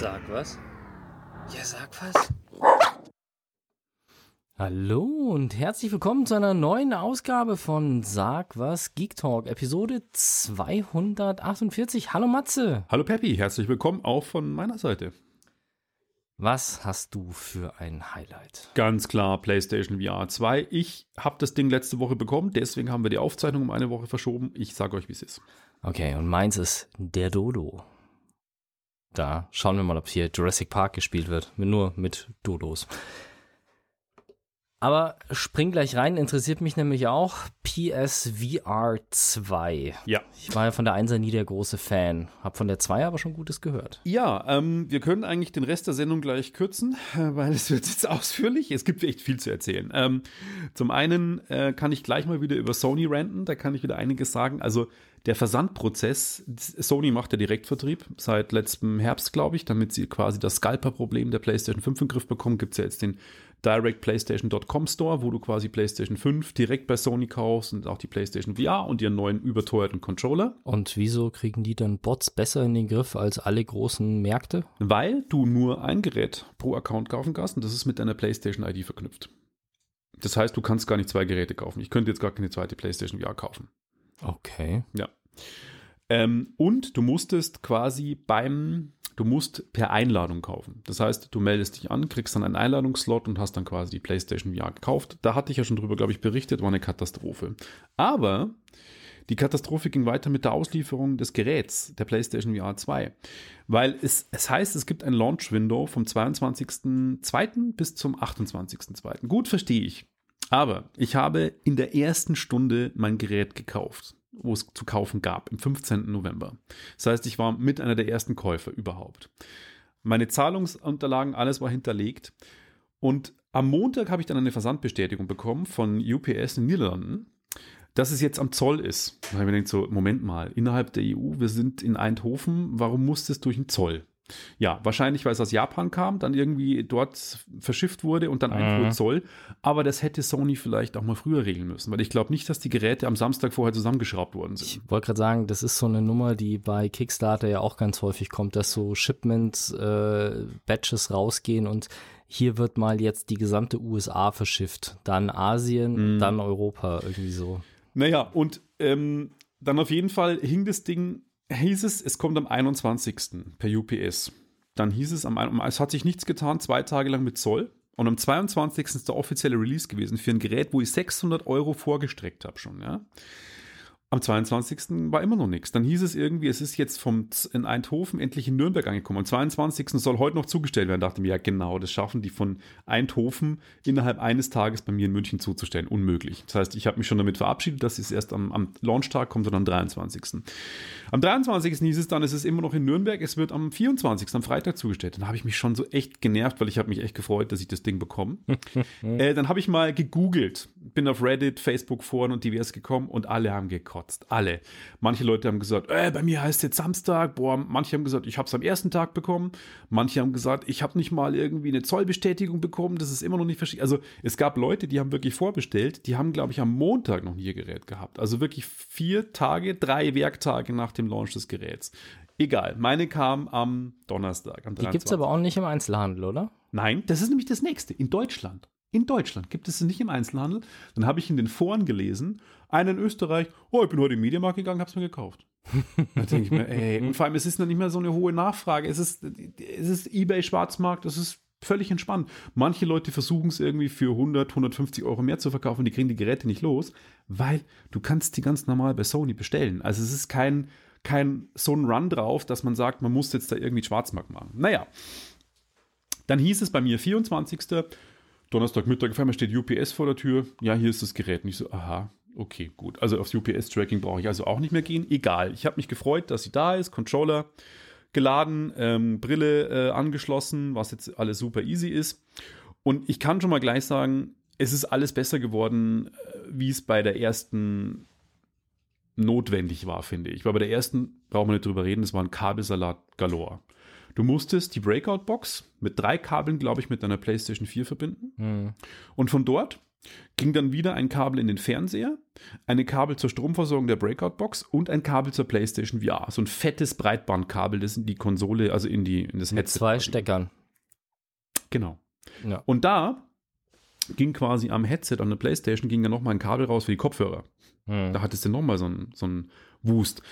Sag was? Ja, sag was. Hallo und herzlich willkommen zu einer neuen Ausgabe von Sag was Geek Talk, Episode 248. Hallo Matze. Hallo Peppi, herzlich willkommen auch von meiner Seite. Was hast du für ein Highlight? Ganz klar, PlayStation VR 2. Ich habe das Ding letzte Woche bekommen, deswegen haben wir die Aufzeichnung um eine Woche verschoben. Ich sage euch, wie es ist. Okay, und meins ist der Dodo. Da schauen wir mal, ob hier Jurassic Park gespielt wird. Nur mit Dodos. Aber spring gleich rein, interessiert mich nämlich auch PSVR 2. Ja. Ich war ja von der 1er nie der große Fan, hab von der 2 aber schon Gutes gehört. Ja, ähm, wir können eigentlich den Rest der Sendung gleich kürzen, weil es wird jetzt ausführlich. Es gibt echt viel zu erzählen. Ähm, zum einen äh, kann ich gleich mal wieder über Sony ranten, da kann ich wieder einiges sagen. Also der Versandprozess, Sony macht ja Direktvertrieb seit letztem Herbst, glaube ich, damit sie quasi das Scalper-Problem der PlayStation 5 in den Griff bekommen, gibt es ja jetzt den directplaystation.com Store, wo du quasi PlayStation 5 direkt bei Sony kaufst und auch die PlayStation VR und ihren neuen überteuerten Controller. Und wieso kriegen die dann Bots besser in den Griff als alle großen Märkte? Weil du nur ein Gerät pro Account kaufen kannst und das ist mit deiner PlayStation ID verknüpft. Das heißt, du kannst gar nicht zwei Geräte kaufen. Ich könnte jetzt gar keine zweite PlayStation VR kaufen. Okay. Ja. Ähm, und du musstest quasi beim, du musst per Einladung kaufen. Das heißt, du meldest dich an, kriegst dann einen Einladungsslot und hast dann quasi die PlayStation VR gekauft. Da hatte ich ja schon drüber, glaube ich, berichtet, war eine Katastrophe. Aber die Katastrophe ging weiter mit der Auslieferung des Geräts, der PlayStation VR 2. Weil es, es heißt, es gibt ein Launch-Window vom 22.02. bis zum 28.02. Gut, verstehe ich. Aber ich habe in der ersten Stunde mein Gerät gekauft, wo es zu kaufen gab, im 15. November. Das heißt, ich war mit einer der ersten Käufer überhaupt. Meine Zahlungsunterlagen, alles war hinterlegt. Und am Montag habe ich dann eine Versandbestätigung bekommen von UPS in den Niederlanden, dass es jetzt am Zoll ist. Da habe ich mir gedacht, so, Moment mal, innerhalb der EU, wir sind in Eindhoven, warum muss das durch den Zoll? Ja, wahrscheinlich, weil es aus Japan kam, dann irgendwie dort verschifft wurde und dann einfuhr Mhm. Zoll. Aber das hätte Sony vielleicht auch mal früher regeln müssen, weil ich glaube nicht, dass die Geräte am Samstag vorher zusammengeschraubt worden sind. Ich wollte gerade sagen, das ist so eine Nummer, die bei Kickstarter ja auch ganz häufig kommt, dass so Shipment-Batches rausgehen und hier wird mal jetzt die gesamte USA verschifft. Dann Asien, Mhm. dann Europa, irgendwie so. Naja, und ähm, dann auf jeden Fall hing das Ding, hieß es, es kommt am 21. per UPS. Dann hieß es, am, es hat sich nichts getan, zwei Tage lang mit Zoll. Und am 22. ist der offizielle Release gewesen für ein Gerät, wo ich 600 Euro vorgestreckt habe schon, ja. Am 22. war immer noch nichts. Dann hieß es irgendwie, es ist jetzt vom Z- in Eindhoven endlich in Nürnberg angekommen. Am 22. soll heute noch zugestellt werden. Da dachte ich mir, ja genau, das schaffen die von Eindhoven innerhalb eines Tages bei mir in München zuzustellen. Unmöglich. Das heißt, ich habe mich schon damit verabschiedet, dass es erst am, am Launchtag kommt und am 23. Am 23. hieß es dann, es ist immer noch in Nürnberg, es wird am 24. am Freitag zugestellt. Dann habe ich mich schon so echt genervt, weil ich habe mich echt gefreut, dass ich das Ding bekomme. äh, dann habe ich mal gegoogelt, bin auf Reddit, Facebook, Foren und divers gekommen und alle haben gekotzt. Alle. Manche Leute haben gesagt, äh, bei mir heißt es jetzt Samstag. Boah, manche haben gesagt, ich habe es am ersten Tag bekommen. Manche haben gesagt, ich habe nicht mal irgendwie eine Zollbestätigung bekommen. Das ist immer noch nicht verschickt. Also es gab Leute, die haben wirklich vorbestellt. Die haben, glaube ich, am Montag noch nie ihr Gerät gehabt. Also wirklich vier Tage, drei Werktage nach dem Launch des Geräts. Egal, meine kam am Donnerstag. Am Die gibt's aber auch nicht im Einzelhandel, oder? Nein, das ist nämlich das nächste. In Deutschland. In Deutschland gibt es es nicht im Einzelhandel. Dann habe ich in den Foren gelesen, einer in Österreich, oh, ich bin heute in den Mediamarkt gegangen, habe es mir gekauft. da denke ich mir, ey, und vor allem, es ist noch nicht mehr so eine hohe Nachfrage. Es ist, es ist Ebay Schwarzmarkt, das ist völlig entspannt. Manche Leute versuchen es irgendwie für 100, 150 Euro mehr zu verkaufen, die kriegen die Geräte nicht los, weil du kannst die ganz normal bei Sony bestellen. Also es ist kein, kein so ein Run drauf, dass man sagt, man muss jetzt da irgendwie Schwarzmarkt machen. Naja, dann hieß es bei mir 24. Donnerstagmittag, auf einmal steht UPS vor der Tür. Ja, hier ist das Gerät. Und ich so, aha, okay, gut. Also aufs UPS-Tracking brauche ich also auch nicht mehr gehen. Egal. Ich habe mich gefreut, dass sie da ist. Controller geladen, ähm, Brille äh, angeschlossen, was jetzt alles super easy ist. Und ich kann schon mal gleich sagen, es ist alles besser geworden, äh, wie es bei der ersten notwendig war, finde ich. Weil bei der ersten brauchen wir nicht drüber reden, das war ein Kabelsalat galore. Du musstest die Breakout-Box mit drei Kabeln, glaube ich, mit deiner PlayStation 4 verbinden. Hm. Und von dort ging dann wieder ein Kabel in den Fernseher, eine Kabel zur Stromversorgung der Breakout-Box und ein Kabel zur PlayStation VR. So ein fettes Breitbandkabel, das in die Konsole, also in, die, in das Mit Headset. zwei quasi. Steckern. Genau. Ja. Und da ging quasi am Headset an der PlayStation ging dann nochmal ein Kabel raus für die Kopfhörer. Hm. Da hattest du nochmal so einen so einen Wust.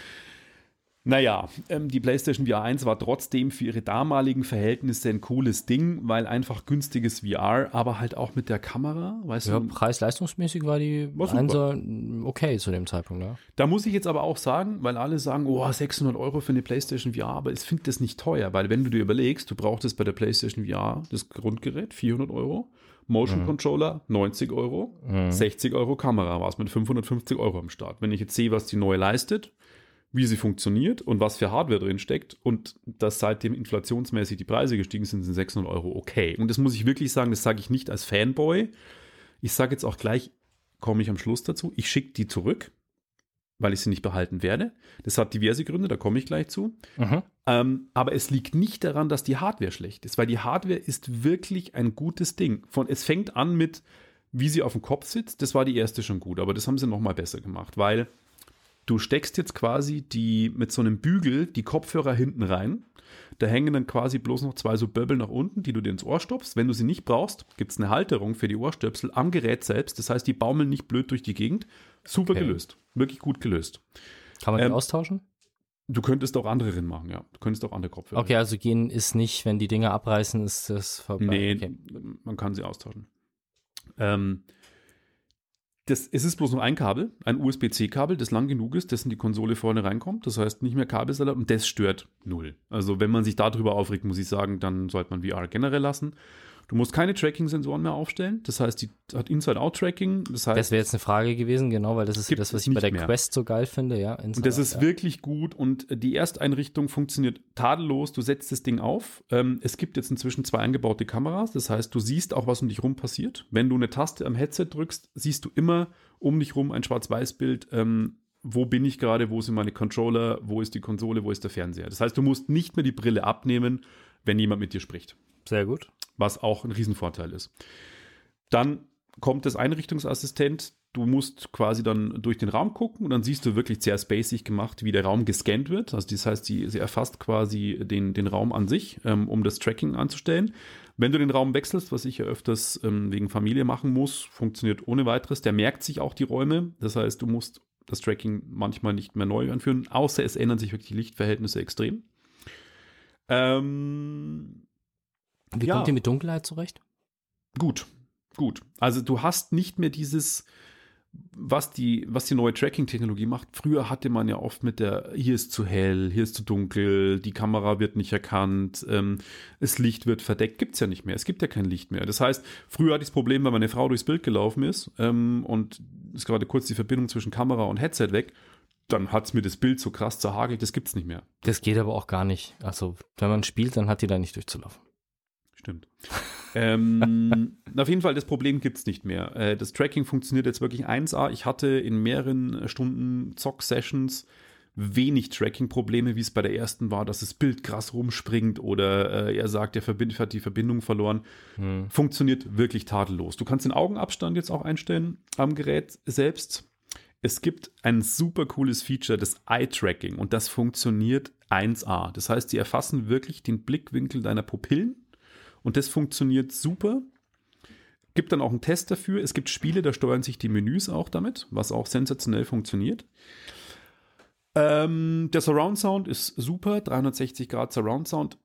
Naja, ähm, die PlayStation VR 1 war trotzdem für ihre damaligen Verhältnisse ein cooles Ding, weil einfach günstiges VR, aber halt auch mit der Kamera, weißt Ja, du. preis-leistungsmäßig war die. Einser okay zu dem Zeitpunkt, ja. Da muss ich jetzt aber auch sagen, weil alle sagen, oh, 600 Euro für eine PlayStation VR, aber ich finde das nicht teuer, weil wenn du dir überlegst, du brauchtest bei der PlayStation VR das Grundgerät 400 Euro, Motion Mhm. Controller 90 Euro, 60 Euro Kamera war es mit 550 Euro am Start. Wenn ich jetzt sehe, was die neue leistet, wie sie funktioniert und was für Hardware drin steckt und dass seitdem inflationsmäßig die Preise gestiegen sind, sind 600 Euro okay. Und das muss ich wirklich sagen, das sage ich nicht als Fanboy. Ich sage jetzt auch gleich, komme ich am Schluss dazu, ich schicke die zurück, weil ich sie nicht behalten werde. Das hat diverse Gründe, da komme ich gleich zu. Mhm. Ähm, aber es liegt nicht daran, dass die Hardware schlecht ist, weil die Hardware ist wirklich ein gutes Ding. Von, es fängt an mit, wie sie auf dem Kopf sitzt. Das war die erste schon gut, aber das haben sie nochmal besser gemacht, weil du steckst jetzt quasi die mit so einem Bügel die Kopfhörer hinten rein. Da hängen dann quasi bloß noch zwei so Böbbel nach unten, die du dir ins Ohr stopfst. Wenn du sie nicht brauchst, gibt es eine Halterung für die Ohrstöpsel am Gerät selbst. Das heißt, die baumeln nicht blöd durch die Gegend. Super Okay. gelöst. Wirklich gut gelöst. Kann man die Ähm, austauschen? Du könntest auch andere drin machen, ja. Du könntest auch andere Kopfhörer. Okay, also gehen ist nicht, wenn die Dinger abreißen, ist das vorbei. Nee, Okay. man kann sie austauschen. Ähm, das, es ist bloß nur ein Kabel, ein USB-C-Kabel, das lang genug ist, das in die Konsole vorne reinkommt. Das heißt, nicht mehr Kabelsalat und das stört null. Also, wenn man sich darüber aufregt, muss ich sagen, dann sollte man VR generell lassen. Du musst keine Tracking-Sensoren mehr aufstellen. Das heißt, die hat Inside-Out-Tracking. Das heißt, Das wäre jetzt eine Frage gewesen, genau, weil das ist das, was ich bei der mehr. Quest so geil finde, ja. Und das ist ja. wirklich gut und die Ersteinrichtung funktioniert tadellos. Du setzt das Ding auf. Ähm, es gibt jetzt inzwischen zwei eingebaute Kameras. Das heißt, du siehst auch, was um dich rum passiert. Wenn du eine Taste am Headset drückst, siehst du immer um dich rum ein Schwarz-Weiß-Bild. Ähm, wo bin ich gerade? Wo sind meine Controller? Wo ist die Konsole? Wo ist der Fernseher? Das heißt, du musst nicht mehr die Brille abnehmen, wenn jemand mit dir spricht Sehr gut. Was auch ein Riesenvorteil ist. Dann kommt das Einrichtungsassistent. Du musst quasi dann durch den Raum gucken und dann siehst du wirklich sehr spacig gemacht, wie der Raum gescannt wird. Also das heißt, sie, sie erfasst quasi den, den Raum an sich, ähm, um das Tracking anzustellen. Wenn du den Raum wechselst, was ich ja öfters ähm, wegen Familie machen muss, funktioniert ohne weiteres. Der merkt sich auch die Räume. Das heißt, du musst das Tracking manchmal nicht mehr neu anführen, außer es ändern sich wirklich die Lichtverhältnisse extrem. Ähm, Wie Ja. kommt ihr mit Dunkelheit zurecht? Gut, gut. Also du hast nicht mehr dieses, was die, was die neue Tracking-Technologie macht. Früher hatte man ja oft mit der, hier ist zu hell, hier ist zu dunkel, die Kamera wird nicht erkannt, ähm, das Licht wird verdeckt. Gibt es ja nicht mehr. Es gibt ja kein Licht mehr. Das heißt, früher hatte ich das Problem, wenn meine Frau durchs Bild gelaufen ist ähm, und ist gerade kurz die Verbindung zwischen Kamera und Headset weg, dann hat es mir das Bild so krass zerhagelt, das gibt es nicht mehr. Das geht aber auch gar nicht. Also, wenn man spielt, dann hat die da nicht durchzulaufen. Stimmt. ähm, auf jeden Fall, das Problem gibt es nicht mehr. Äh, das Tracking funktioniert jetzt wirklich 1A. Ich hatte in mehreren Stunden Zock-Sessions wenig Tracking-Probleme, wie es bei der ersten war, dass das Bild krass rumspringt oder äh, er sagt, er verbind, hat die Verbindung verloren. Hm. Funktioniert wirklich tadellos. Du kannst den Augenabstand jetzt auch einstellen am Gerät selbst. Es gibt ein super cooles Feature, das Eye-Tracking, und das funktioniert 1A. Das heißt, sie erfassen wirklich den Blickwinkel deiner Pupillen und das funktioniert super. Gibt dann auch einen Test dafür. Es gibt Spiele, da steuern sich die Menüs auch damit, was auch sensationell funktioniert. Ähm, der Surround Sound ist super, 360 Grad Surround Sound.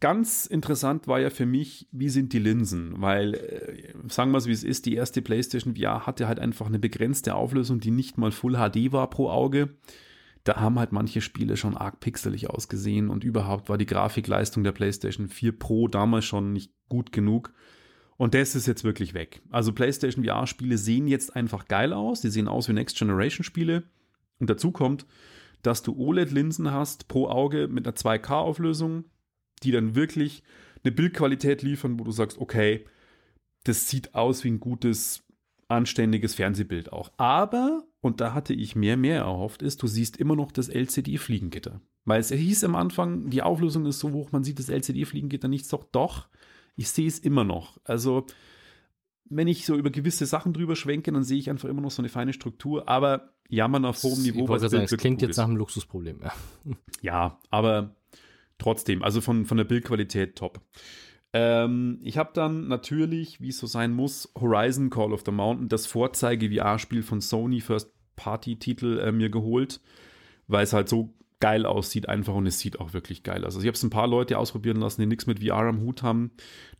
Ganz interessant war ja für mich, wie sind die Linsen? Weil, äh, sagen wir es wie es ist, die erste PlayStation VR hatte halt einfach eine begrenzte Auflösung, die nicht mal Full HD war pro Auge. Da haben halt manche Spiele schon arg pixelig ausgesehen und überhaupt war die Grafikleistung der PlayStation 4 Pro damals schon nicht gut genug. Und das ist jetzt wirklich weg. Also PlayStation VR-Spiele sehen jetzt einfach geil aus. Die sehen aus wie Next Generation-Spiele. Und dazu kommt, dass du OLED-Linsen hast pro Auge mit einer 2K-Auflösung, die dann wirklich eine Bildqualität liefern, wo du sagst, okay, das sieht aus wie ein gutes, anständiges Fernsehbild auch. Aber, und da hatte ich mehr, mehr erhofft, ist, du siehst immer noch das LCD-Fliegengitter. Weil es hieß am Anfang, die Auflösung ist so hoch, man sieht das LCD-Fliegengitter nicht. Doch, doch, ich sehe es immer noch. Also, wenn ich so über gewisse Sachen drüber schwenke, dann sehe ich einfach immer noch so eine feine Struktur, aber jammern auf hohem Niveau. Ich wollte sagen, es klingt jetzt nach einem Luxusproblem, ja. Ja, aber trotzdem, also von, von der Bildqualität top. Ähm, ich habe dann natürlich, wie es so sein muss, Horizon Call of the Mountain, das Vorzeige-VR-Spiel von Sony First Party-Titel äh, mir geholt, weil es halt so geil aussieht einfach und es sieht auch wirklich geil aus. Also ich habe es ein paar Leute ausprobieren lassen, die nichts mit VR am Hut haben,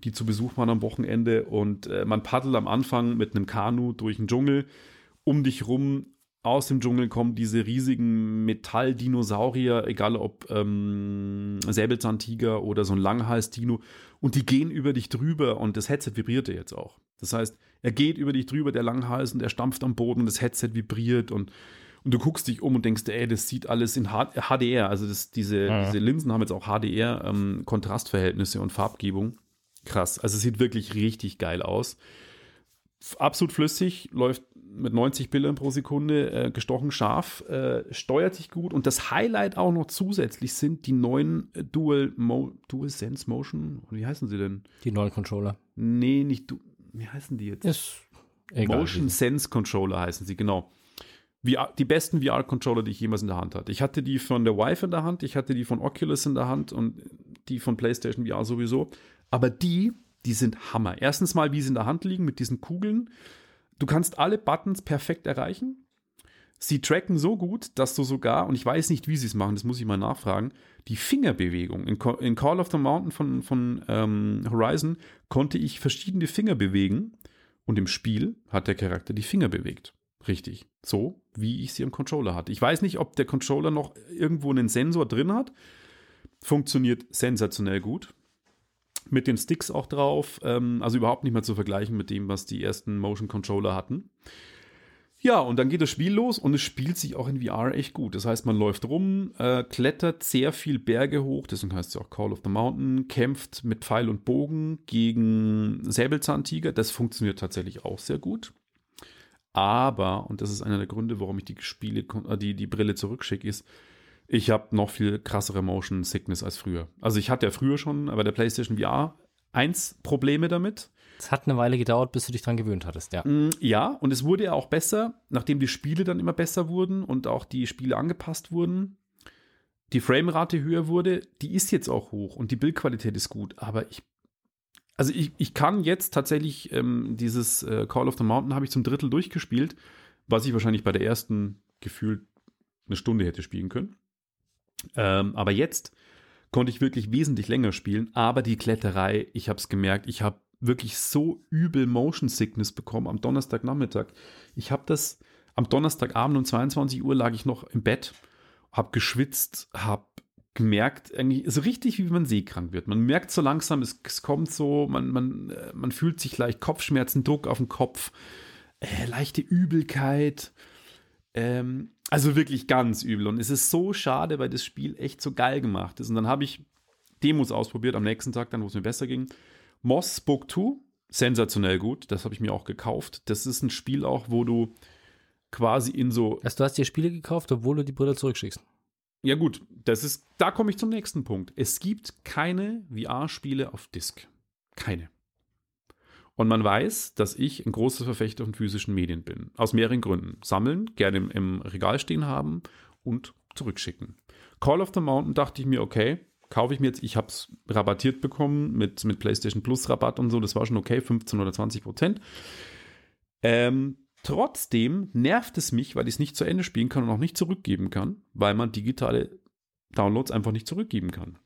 die zu Besuch waren am Wochenende und äh, man paddelt am Anfang mit einem Kanu durch den Dschungel. Um dich rum aus dem Dschungel kommen diese riesigen Metalldinosaurier, egal ob ähm, Säbelzahntiger oder so ein Langhals-Dino, und die gehen über dich drüber und das Headset vibrierte jetzt auch. Das heißt, er geht über dich drüber, der Langhals, und er stampft am Boden und das Headset vibriert und, und du guckst dich um und denkst, ey, das sieht alles in HDR. Also das, diese, ja. diese Linsen haben jetzt auch HDR-Kontrastverhältnisse ähm, und Farbgebung. Krass. Also es sieht wirklich richtig geil aus. Absolut flüssig, läuft mit 90 Bildern pro Sekunde, äh, gestochen scharf, äh, steuert sich gut und das Highlight auch noch zusätzlich sind die neuen äh, Dual, Mo Dual Sense Motion, wie heißen sie denn? Die neuen Controller. Nee, nicht du, wie heißen die jetzt? Ist egal, Motion Sense Controller heißen sie, genau. VR, die besten VR-Controller, die ich jemals in der Hand hatte. Ich hatte die von der Vive in der Hand, ich hatte die von Oculus in der Hand und die von PlayStation VR sowieso. Aber die, die sind Hammer. Erstens mal, wie sie in der Hand liegen mit diesen Kugeln. Du kannst alle Buttons perfekt erreichen. Sie tracken so gut, dass du sogar, und ich weiß nicht, wie sie es machen, das muss ich mal nachfragen, die Fingerbewegung. In, in Call of the Mountain von, von ähm, Horizon konnte ich verschiedene Finger bewegen und im Spiel hat der Charakter die Finger bewegt. Richtig. So, wie ich sie im Controller hatte. Ich weiß nicht, ob der Controller noch irgendwo einen Sensor drin hat. Funktioniert sensationell gut mit den Sticks auch drauf. Ähm, also überhaupt nicht mehr zu vergleichen mit dem, was die ersten Motion Controller hatten. Ja, und dann geht das Spiel los und es spielt sich auch in VR echt gut. Das heißt, man läuft rum, äh, klettert sehr viel Berge hoch, deswegen heißt es auch Call of the Mountain, kämpft mit Pfeil und Bogen gegen Säbelzahntiger. Das funktioniert tatsächlich auch sehr gut. Aber, und das ist einer der Gründe, warum ich die Spiele, äh, die, die Brille zurückschicke, ist, ich habe noch viel krassere Motion Sickness als früher. Also ich hatte ja früher schon bei der PlayStation VR 1 Probleme damit. Es hat eine Weile gedauert, bis du dich dran gewöhnt hattest, ja. Mm, ja, und es wurde ja auch besser, nachdem die Spiele dann immer besser wurden und auch die Spiele angepasst wurden. Die Framerate höher wurde, die ist jetzt auch hoch und die Bildqualität ist gut, aber ich also ich, ich kann jetzt tatsächlich ähm, dieses äh, Call of the Mountain habe ich zum Drittel durchgespielt, was ich wahrscheinlich bei der ersten gefühlt eine Stunde hätte spielen können. Ähm, aber jetzt konnte ich wirklich wesentlich länger spielen. Aber die Kletterei, ich habe es gemerkt, ich habe wirklich so übel Motion Sickness bekommen am Donnerstagnachmittag. Ich habe das am Donnerstagabend um 22 Uhr lag ich noch im Bett, habe geschwitzt, habe gemerkt, eigentlich so richtig, wie man seekrank wird. Man merkt so langsam, es, es kommt so, man, man, äh, man fühlt sich leicht Kopfschmerzen, Druck auf den Kopf, äh, leichte Übelkeit. Ähm, also wirklich ganz übel. Und es ist so schade, weil das Spiel echt so geil gemacht ist. Und dann habe ich Demos ausprobiert am nächsten Tag, dann wo es mir besser ging. Moss Book 2, sensationell gut. Das habe ich mir auch gekauft. Das ist ein Spiel auch, wo du quasi in so. Also du hast dir Spiele gekauft, obwohl du die Brille zurückschickst. Ja, gut, das ist, da komme ich zum nächsten Punkt. Es gibt keine VR-Spiele auf Disk. Keine. Und man weiß, dass ich ein großer Verfechter von physischen Medien bin. Aus mehreren Gründen. Sammeln, gerne im, im Regal stehen haben und zurückschicken. Call of the Mountain dachte ich mir, okay, kaufe ich mir jetzt, ich habe es rabattiert bekommen mit, mit PlayStation Plus Rabatt und so, das war schon okay, 15 oder 20 Prozent. Ähm, trotzdem nervt es mich, weil ich es nicht zu Ende spielen kann und auch nicht zurückgeben kann, weil man digitale Downloads einfach nicht zurückgeben kann.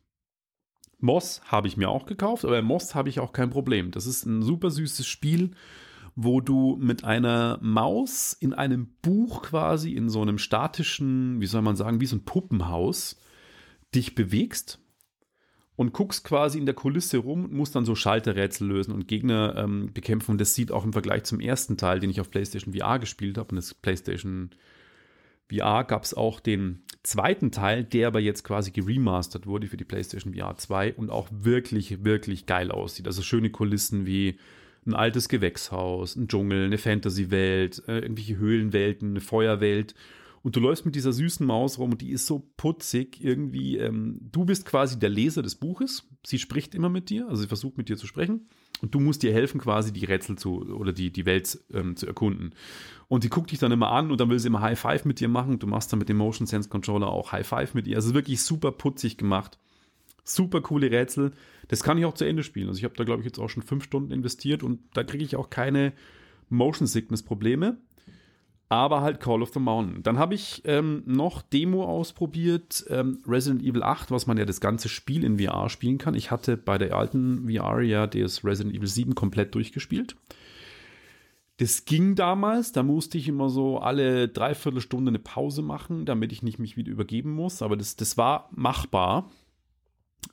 Moss habe ich mir auch gekauft, aber Moss habe ich auch kein Problem. Das ist ein super süßes Spiel, wo du mit einer Maus in einem Buch quasi in so einem statischen, wie soll man sagen, wie so ein Puppenhaus dich bewegst und guckst quasi in der Kulisse rum und musst dann so Schalterrätsel lösen und Gegner ähm, bekämpfen. Und das sieht auch im Vergleich zum ersten Teil, den ich auf PlayStation VR gespielt habe, und das PlayStation VR gab es auch den zweiten Teil, der aber jetzt quasi geremastert wurde für die PlayStation VR 2 und auch wirklich, wirklich geil aussieht. Also schöne Kulissen wie ein altes Gewächshaus, ein Dschungel, eine Fantasy-Welt, äh, irgendwelche Höhlenwelten, eine Feuerwelt. Und du läufst mit dieser süßen Maus rum und die ist so putzig irgendwie. Ähm, du bist quasi der Leser des Buches. Sie spricht immer mit dir, also sie versucht mit dir zu sprechen. Und du musst dir helfen, quasi die Rätsel zu oder die, die Welt ähm, zu erkunden. Und die guckt dich dann immer an und dann will sie immer High Five mit dir machen. Du machst dann mit dem Motion Sense Controller auch High Five mit ihr. Also wirklich super putzig gemacht. Super coole Rätsel. Das kann ich auch zu Ende spielen. Also ich habe da, glaube ich, jetzt auch schon fünf Stunden investiert und da kriege ich auch keine Motion Sickness Probleme. Aber halt Call of the Mountain. Dann habe ich ähm, noch Demo ausprobiert, ähm, Resident Evil 8, was man ja das ganze Spiel in VR spielen kann. Ich hatte bei der alten VR ja das Resident Evil 7 komplett durchgespielt. Das ging damals, da musste ich immer so alle dreiviertel Stunde eine Pause machen, damit ich nicht mich wieder übergeben muss. Aber das, das war machbar.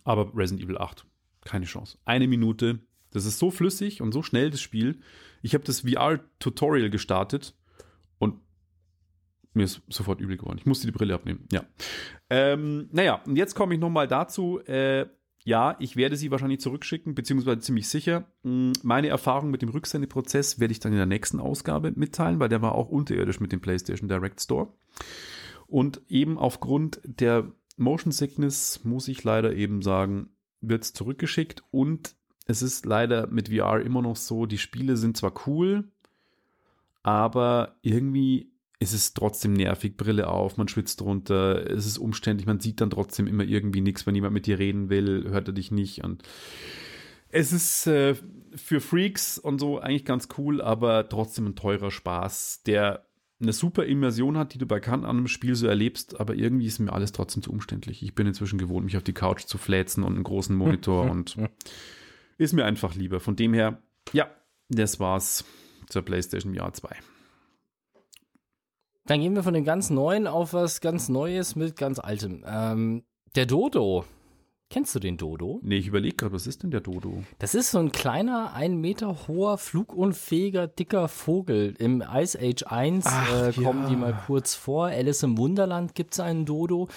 Aber Resident Evil 8, keine Chance. Eine Minute. Das ist so flüssig und so schnell, das Spiel. Ich habe das VR-Tutorial gestartet und mir ist sofort übel geworden. Ich musste die Brille abnehmen. Ja. Ähm, naja, und jetzt komme ich nochmal dazu. Äh, ja, ich werde sie wahrscheinlich zurückschicken, beziehungsweise ziemlich sicher. Mm, meine Erfahrung mit dem Rücksendeprozess werde ich dann in der nächsten Ausgabe mitteilen, weil der war auch unterirdisch mit dem PlayStation Direct Store. Und eben aufgrund der Motion Sickness muss ich leider eben sagen, wird es zurückgeschickt und es ist leider mit VR immer noch so, die Spiele sind zwar cool, aber irgendwie ist es trotzdem nervig, Brille auf, man schwitzt drunter, es ist umständlich, man sieht dann trotzdem immer irgendwie nichts, wenn jemand mit dir reden will, hört er dich nicht und es ist äh, für Freaks und so eigentlich ganz cool, aber trotzdem ein teurer Spaß, der eine super Immersion hat, die du bei Kant an einem Spiel so erlebst, aber irgendwie ist mir alles trotzdem zu umständlich. Ich bin inzwischen gewohnt, mich auf die Couch zu fläzen und einen großen Monitor und ist mir einfach lieber. Von dem her, ja, das war's zur PlayStation Jahr 2. Dann gehen wir von dem ganz Neuen auf was ganz Neues mit ganz Altem. Ähm, der Dodo. Kennst du den Dodo? Nee, ich überlege gerade, was ist denn der Dodo? Das ist so ein kleiner, ein Meter hoher, flugunfähiger, dicker Vogel. Im Ice Age 1 Ach, äh, kommen ja. die mal kurz vor. Alice im Wunderland gibt es einen Dodo.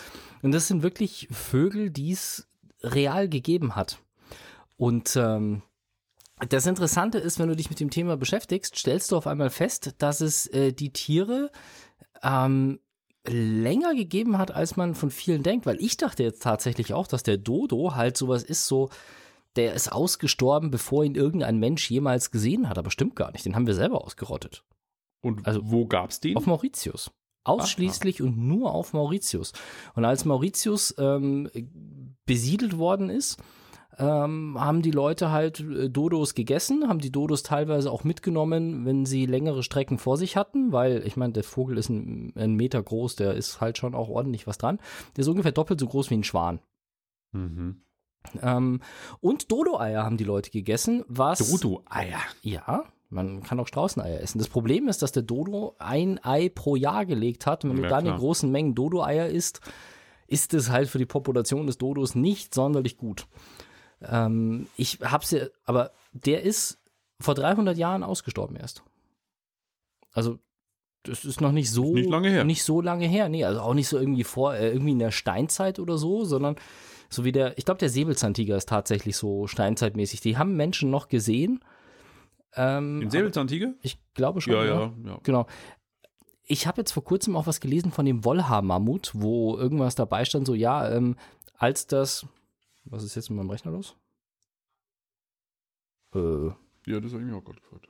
Und das sind wirklich Vögel, die es real gegeben hat. Und ähm, das Interessante ist, wenn du dich mit dem Thema beschäftigst, stellst du auf einmal fest, dass es äh, die Tiere ähm, länger gegeben hat, als man von vielen denkt, weil ich dachte jetzt tatsächlich auch, dass der Dodo halt sowas ist, so, der ist ausgestorben, bevor ihn irgendein Mensch jemals gesehen hat, aber stimmt gar nicht, den haben wir selber ausgerottet. Und also, wo gab's den? Auf Mauritius. Ausschließlich Aha. und nur auf Mauritius. Und als Mauritius ähm, besiedelt worden ist, ähm, haben die Leute halt äh, Dodos gegessen, haben die Dodos teilweise auch mitgenommen, wenn sie längere Strecken vor sich hatten, weil ich meine, der Vogel ist ein, ein, Meter groß, der ist halt schon auch ordentlich was dran. Der ist ungefähr doppelt so groß wie ein Schwan. Mhm. Ähm, und Dodo-Eier haben die Leute gegessen, was. Dodo-Eier? Ja, man kann auch Straußeneier essen. Das Problem ist, dass der Dodo ein Ei pro Jahr gelegt hat. Und wenn ja, du dann in großen Mengen Dodo-Eier isst, ist es halt für die Population des Dodos nicht sonderlich gut. Ähm, ich hab's ja, aber der ist vor 300 Jahren ausgestorben erst. Also das ist noch nicht so nicht lange her. Nicht so lange her, nee, also auch nicht so irgendwie vor äh, irgendwie in der Steinzeit oder so, sondern so wie der, ich glaube der Säbelzahntiger ist tatsächlich so steinzeitmäßig. Die haben Menschen noch gesehen. Ähm, Den Säbelzahntiger? Ich glaube schon. Ja, ja, ja. Genau. Ich habe jetzt vor kurzem auch was gelesen von dem Wollhaar-Mammut, wo irgendwas dabei stand, so ja, ähm, als das was ist jetzt mit meinem Rechner los? Äh. Ja, das habe ich mir auch gerade gefragt.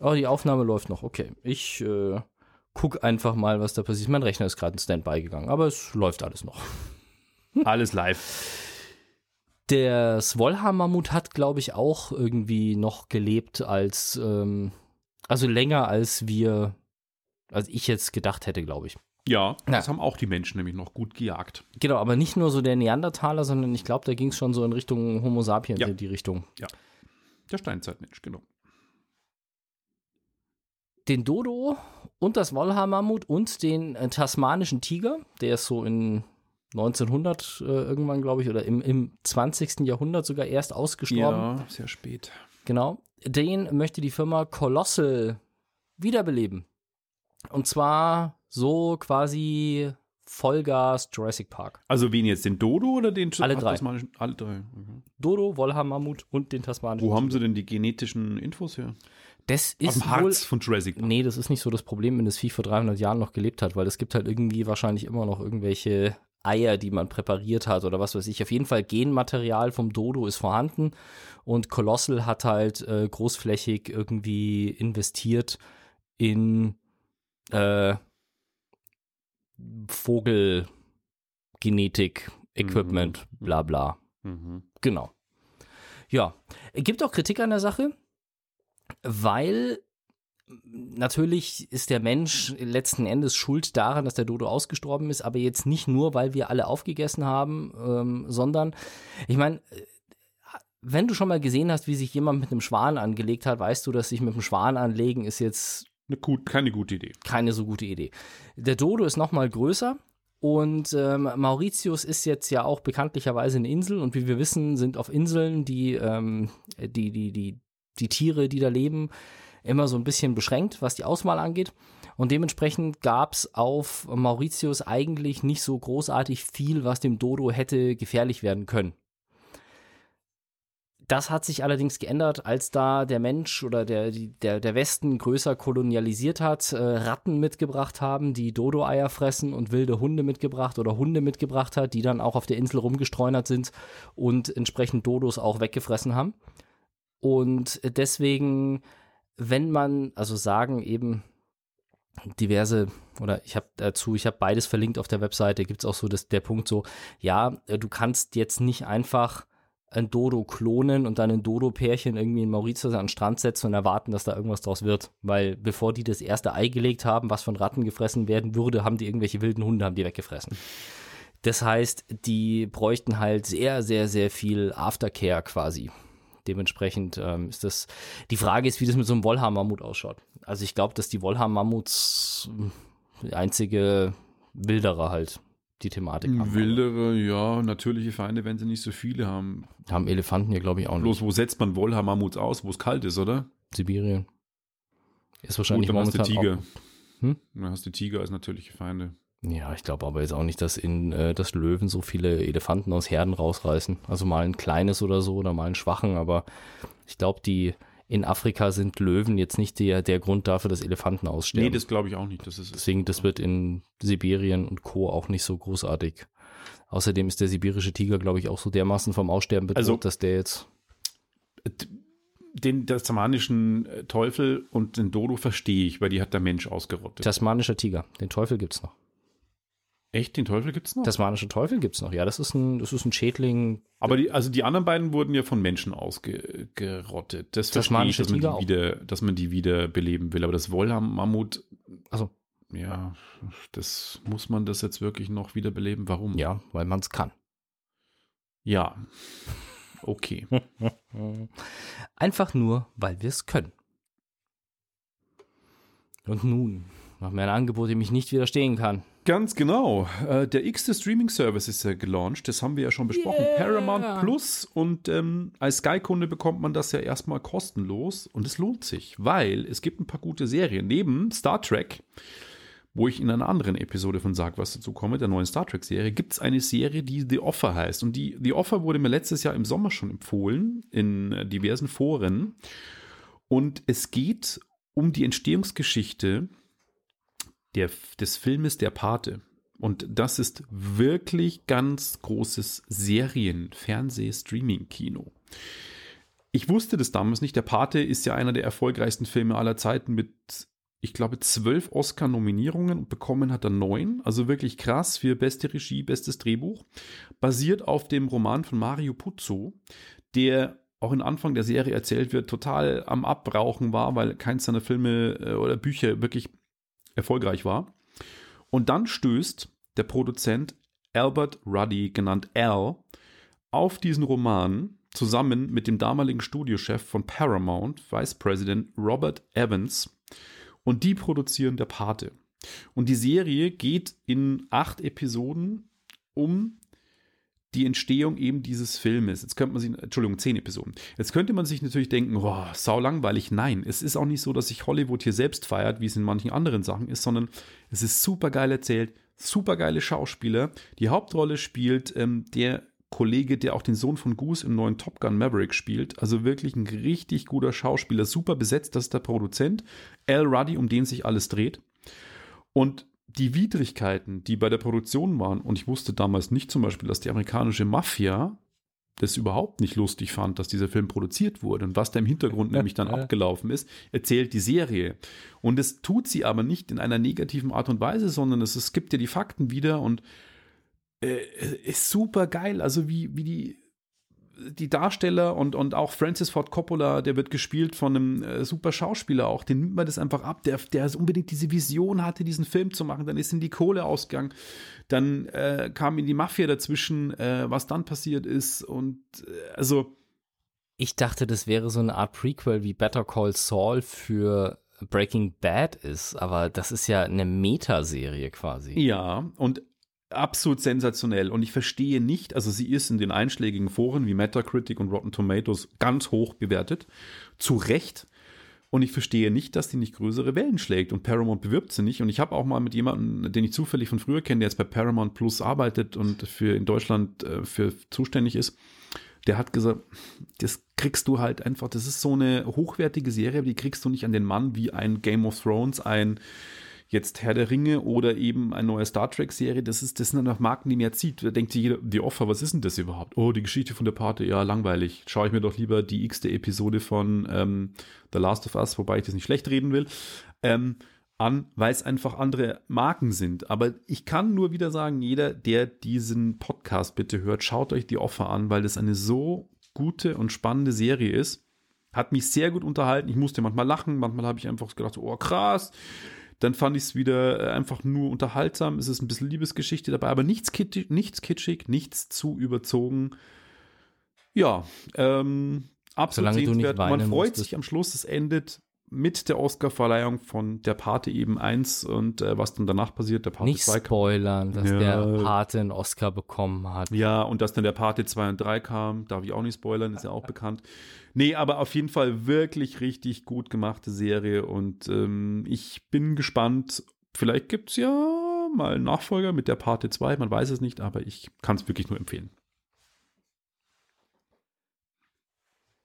Oh, die Aufnahme läuft noch. Okay. Ich äh, guck einfach mal, was da passiert. Mein Rechner ist gerade in Standby gegangen, aber es läuft alles noch. alles live. Der Swollhammermut hat, glaube ich, auch irgendwie noch gelebt als, ähm, also länger als wir, als ich jetzt gedacht hätte, glaube ich. Ja, das ja. haben auch die Menschen nämlich noch gut gejagt. Genau, aber nicht nur so der Neandertaler, sondern ich glaube, da ging es schon so in Richtung Homo sapiens ja. in die Richtung. Ja. Der Steinzeitmensch, genau. Den Dodo und das Wollhaar-Mammut und den äh, tasmanischen Tiger, der ist so in 1900 äh, irgendwann, glaube ich, oder im, im 20. Jahrhundert sogar erst ausgestorben. Ja, sehr spät. Genau. Den möchte die Firma Colossal wiederbeleben. Und zwar so quasi Vollgas Jurassic Park. Also wen jetzt, den Dodo oder den Alle drei. Tasmanischen? Alle drei. Okay. Dodo, Wollhaar-Mammut und den tasmanischen. Wo haben sie denn die genetischen Infos her? Das ist Aus dem Harz von Jurassic Park. Nee, das ist nicht so das Problem, wenn das Vieh vor 300 Jahren noch gelebt hat, weil es gibt halt irgendwie wahrscheinlich immer noch irgendwelche Eier, die man präpariert hat oder was weiß ich. Auf jeden Fall Genmaterial vom Dodo ist vorhanden und Colossal hat halt äh, großflächig irgendwie investiert in äh, Vogelgenetik, Equipment, mhm. bla bla. Mhm. Genau. Ja, gibt auch Kritik an der Sache, weil natürlich ist der Mensch letzten Endes schuld daran, dass der Dodo ausgestorben ist, aber jetzt nicht nur, weil wir alle aufgegessen haben, ähm, sondern ich meine, wenn du schon mal gesehen hast, wie sich jemand mit einem Schwan angelegt hat, weißt du, dass sich mit einem Schwan anlegen ist jetzt gut, keine gute Idee. Keine so gute Idee. Der Dodo ist noch mal größer. Und ähm, Mauritius ist jetzt ja auch bekanntlicherweise eine Insel und wie wir wissen, sind auf Inseln die, ähm, die, die, die, die Tiere, die da leben, immer so ein bisschen beschränkt, was die Auswahl angeht. Und dementsprechend gab es auf Mauritius eigentlich nicht so großartig viel, was dem Dodo hätte gefährlich werden können. Das hat sich allerdings geändert, als da der Mensch oder der, der, der Westen größer kolonialisiert hat, äh, Ratten mitgebracht haben, die Dodo-Eier fressen und wilde Hunde mitgebracht oder Hunde mitgebracht hat, die dann auch auf der Insel rumgestreunert sind und entsprechend Dodos auch weggefressen haben. Und deswegen wenn man, also sagen eben diverse, oder ich habe dazu, ich habe beides verlinkt auf der Webseite, gibt es auch so das, der Punkt so, ja, du kannst jetzt nicht einfach ein Dodo klonen und dann ein Dodo-Pärchen irgendwie in Mauritius an den Strand setzen und erwarten, dass da irgendwas draus wird. Weil bevor die das erste Ei gelegt haben, was von Ratten gefressen werden würde, haben die irgendwelche wilden Hunde, haben die weggefressen. Das heißt, die bräuchten halt sehr, sehr, sehr viel Aftercare quasi. Dementsprechend ähm, ist das, die Frage ist, wie das mit so einem Wollhaar-Mammut ausschaut. Also ich glaube, dass die Wollhaar-Mammuts die einzige Wilderer halt die Thematik haben. Wildere, ja, natürliche Feinde, wenn sie nicht so viele haben. Haben Elefanten hier, glaube ich, auch nicht. Bloß, wo setzt man Wollhaar-Mammuts aus, wo es kalt ist, oder? Sibirien. Ist wahrscheinlich Gut, dann momentan hast du Tiger. Auch, hm? Dann hast du Tiger als natürliche Feinde. Ja, ich glaube aber jetzt auch nicht, dass in äh, das Löwen so viele Elefanten aus Herden rausreißen. Also mal ein kleines oder so oder mal einen schwachen, aber ich glaube, die in Afrika sind Löwen jetzt nicht der, der Grund dafür, dass Elefanten aussterben. Nee, das glaube ich auch nicht. Das ist Deswegen, das wird in Sibirien und Co. auch nicht so großartig. Außerdem ist der sibirische Tiger, glaube ich, auch so dermaßen vom Aussterben bedroht, also, dass der jetzt. Den tasmanischen äh, Teufel und den Dodo verstehe ich, weil die hat der Mensch ausgerottet. Tasmanischer Tiger, den Teufel gibt es noch. Echt, den Teufel gibt es noch? Tasmanische Teufel gibt es noch, ja, das ist ein, das ist ein Schädling. Aber die, also die anderen beiden wurden ja von Menschen ausgerottet. Das verstehe ich, dass man, die wieder, dass man die wieder beleben will. Aber das Wollham-Mammut, also ja, das muss man das jetzt wirklich noch wiederbeleben. Warum? Ja, weil man es kann. Ja. Okay. Einfach nur, weil wir es können. Und nun machen wir ein Angebot, dem ich nicht widerstehen kann. Ganz genau. Äh, der x-te Streaming-Service ist ja gelauncht. Das haben wir ja schon besprochen. Yeah. Paramount Plus. Und ähm, als Sky-Kunde bekommt man das ja erstmal kostenlos. Und es lohnt sich, weil es gibt ein paar gute Serien. Neben Star Trek, wo ich in einer anderen Episode von Sag was dazu komme, der neuen Star Trek-Serie, gibt es eine Serie, die The Offer heißt. Und die The Offer wurde mir letztes Jahr im Sommer schon empfohlen in äh, diversen Foren. Und es geht um die Entstehungsgeschichte der, des Filmes Der Pate. Und das ist wirklich ganz großes Serien-, Fernseh-, Streaming-Kino. Ich wusste das damals nicht. Der Pate ist ja einer der erfolgreichsten Filme aller Zeiten mit, ich glaube, zwölf Oscar-Nominierungen und bekommen hat er neun. Also wirklich krass für beste Regie, bestes Drehbuch. Basiert auf dem Roman von Mario Puzo, der auch in Anfang der Serie erzählt wird, total am Abbrauchen war, weil keins seiner Filme äh, oder Bücher wirklich erfolgreich war. Und dann stößt der Produzent Albert Ruddy, genannt Al, auf diesen Roman zusammen mit dem damaligen Studiochef von Paramount, Vice President Robert Evans. Und die produzieren der Pate. Und die Serie geht in acht Episoden um die Entstehung eben dieses Filmes. Jetzt könnte man sich, Entschuldigung, zehn Episoden. Jetzt könnte man sich natürlich denken, boah, sau langweilig. Nein, es ist auch nicht so, dass sich Hollywood hier selbst feiert, wie es in manchen anderen Sachen ist, sondern es ist super geil erzählt, super geile Schauspieler. Die Hauptrolle spielt ähm, der Kollege, der auch den Sohn von Goose im neuen Top Gun Maverick spielt. Also wirklich ein richtig guter Schauspieler, super besetzt. Das ist der Produzent, Al Ruddy, um den sich alles dreht. Und die Widrigkeiten, die bei der Produktion waren, und ich wusste damals nicht zum Beispiel, dass die amerikanische Mafia das überhaupt nicht lustig fand, dass dieser Film produziert wurde und was da im Hintergrund nämlich dann abgelaufen ist, erzählt die Serie. Und es tut sie aber nicht in einer negativen Art und Weise, sondern es, es gibt ja die Fakten wieder und äh, ist super geil. Also wie, wie die die Darsteller und, und auch Francis Ford Coppola, der wird gespielt von einem äh, super Schauspieler auch, den nimmt man das einfach ab, der, der unbedingt diese Vision hatte, diesen Film zu machen, dann ist in die Kohle ausgegangen, dann äh, kam in die Mafia dazwischen, äh, was dann passiert ist. Und äh, also ich dachte, das wäre so eine Art Prequel wie Better Call Saul für Breaking Bad ist, aber das ist ja eine Metaserie quasi. Ja, und absolut sensationell und ich verstehe nicht, also sie ist in den einschlägigen Foren wie Metacritic und Rotten Tomatoes ganz hoch bewertet, zu Recht. Und ich verstehe nicht, dass die nicht größere Wellen schlägt. Und Paramount bewirbt sie nicht. Und ich habe auch mal mit jemandem, den ich zufällig von früher kenne, der jetzt bei Paramount Plus arbeitet und für in Deutschland äh, für zuständig ist, der hat gesagt, das kriegst du halt einfach, das ist so eine hochwertige Serie, die kriegst du nicht an den Mann wie ein Game of Thrones, ein jetzt Herr der Ringe oder eben eine neue Star Trek-Serie, das, ist, das sind dann Marken, die mir zieht. Da denkt jeder, The Offer, was ist denn das überhaupt? Oh, die Geschichte von der Pate, ja, langweilig. Schaue ich mir doch lieber die x-te Episode von ähm, The Last of Us, wobei ich das nicht schlecht reden will, ähm, an, weil es einfach andere Marken sind. Aber ich kann nur wieder sagen, jeder, der diesen Podcast bitte hört, schaut euch die Offer an, weil das eine so gute und spannende Serie ist. Hat mich sehr gut unterhalten. Ich musste manchmal lachen, manchmal habe ich einfach gedacht, oh krass, dann fand ich es wieder äh, einfach nur unterhaltsam. Es ist ein bisschen Liebesgeschichte dabei, aber nichts, kitschig, nichts kitschig, nichts zu überzogen. Ja, ähm, absolut sehenswert. Man freut musstest. sich am Schluss, es endet mit der Oscarverleihung von der Pate eben 1 und äh, was dann danach passiert, der Pate Nicht 2 spoilern, dass ja. der Pate einen Oscar bekommen hat. Ja, und dass dann der Pate 2 und 3 kam, darf ich auch nicht spoilern, ist ja auch bekannt. Nee, aber auf jeden Fall wirklich richtig gut gemachte Serie und ähm, ich bin gespannt. Vielleicht gibt es ja mal einen Nachfolger mit der Pate 2, man weiß es nicht, aber ich kann es wirklich nur empfehlen.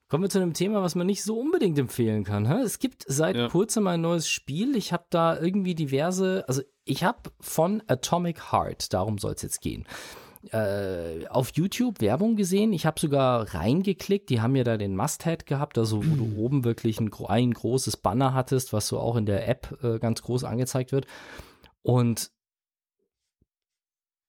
Kommen wir zu einem Thema, was man nicht so unbedingt empfehlen kann. Es gibt seit ja. kurzem ein neues Spiel. Ich habe da irgendwie diverse, also ich habe von Atomic Heart, darum soll es jetzt gehen, äh, auf YouTube Werbung gesehen. Ich habe sogar reingeklickt. Die haben ja da den Must-Head gehabt, also wo du oben wirklich ein, ein, großes Banner hattest, was so auch in der App äh, ganz groß angezeigt wird. Und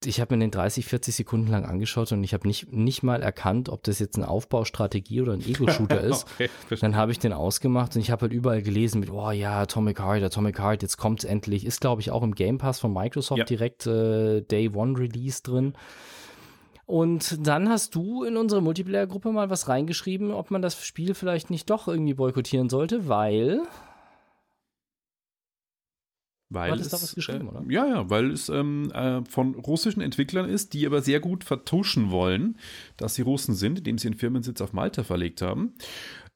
ich habe mir den 30, 40 Sekunden lang angeschaut und ich habe nicht, nicht mal erkannt, ob das jetzt eine Aufbaustrategie oder ein Ego-Shooter ist. okay, dann habe ich den ausgemacht und ich habe halt überall gelesen mit, oh ja, Atomic Heart, Atomic Heart, jetzt kommt es endlich. Ist, glaube ich, auch im Game Pass von Microsoft ja. direkt äh, Day One Release drin. Und dann hast du in unsere Multiplayer-Gruppe mal was reingeschrieben, ob man das Spiel vielleicht nicht doch irgendwie boykottieren sollte, weil weil Hat es, da was geschrieben, äh, oder? Ja, ja, weil es ähm, äh, von russischen Entwicklern ist, die aber sehr gut vertuschen wollen, dass sie Russen sind, indem sie ihren Firmensitz auf Malta verlegt haben.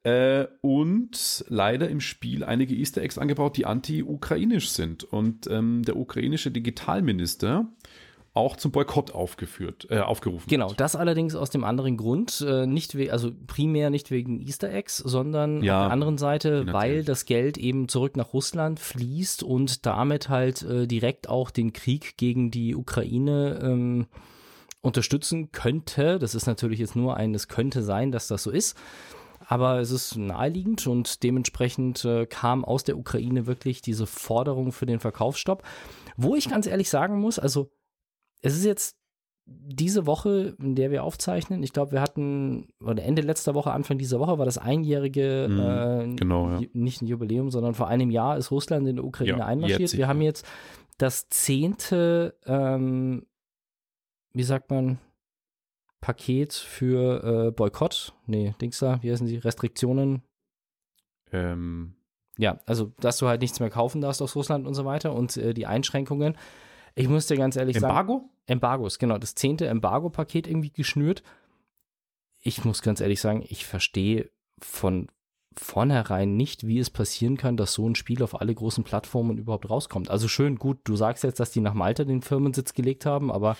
Äh, und leider im Spiel einige Easter Eggs angebaut, die anti-ukrainisch sind. Und ähm, der ukrainische Digitalminister auch zum Boykott aufgeführt, äh, aufgerufen Genau, das allerdings aus dem anderen Grund, äh, nicht also primär nicht wegen Easter Eggs, sondern ja, auf der anderen Seite, weil das Geld eben zurück nach Russland fließt und damit halt äh, direkt auch den Krieg gegen die Ukraine ähm, unterstützen könnte. Das ist natürlich jetzt nur ein, es könnte sein, dass das so ist. Aber es ist naheliegend und dementsprechend äh, kam aus der Ukraine wirklich diese Forderung für den Verkaufsstopp. Wo ich ganz ehrlich sagen muss, also es ist jetzt diese Woche, in der wir aufzeichnen, ich glaube, wir hatten, oder Ende letzter Woche, Anfang dieser Woche war das einjährige, mhm, äh, genau, ja. nicht ein Jubiläum, sondern vor einem Jahr ist Russland in die Ukraine ja, einmarschiert. Wir haben jetzt das zehnte, ähm, wie sagt man, Paket für äh, Boykott. Nee, Dings da, wie heißen die? Restriktionen. Ähm. Ja, also, dass du halt nichts mehr kaufen darfst aus Russland und so weiter und äh, die Einschränkungen. Ich muss dir ganz ehrlich Embargo? sagen. Embargo? Embargos, genau. Das zehnte Embargo-Paket irgendwie geschnürt. Ich muss ganz ehrlich sagen, ich verstehe von vornherein nicht, wie es passieren kann, dass so ein Spiel auf alle großen Plattformen überhaupt rauskommt. Also schön, gut, du sagst jetzt, dass die nach Malta den Firmensitz gelegt haben, aber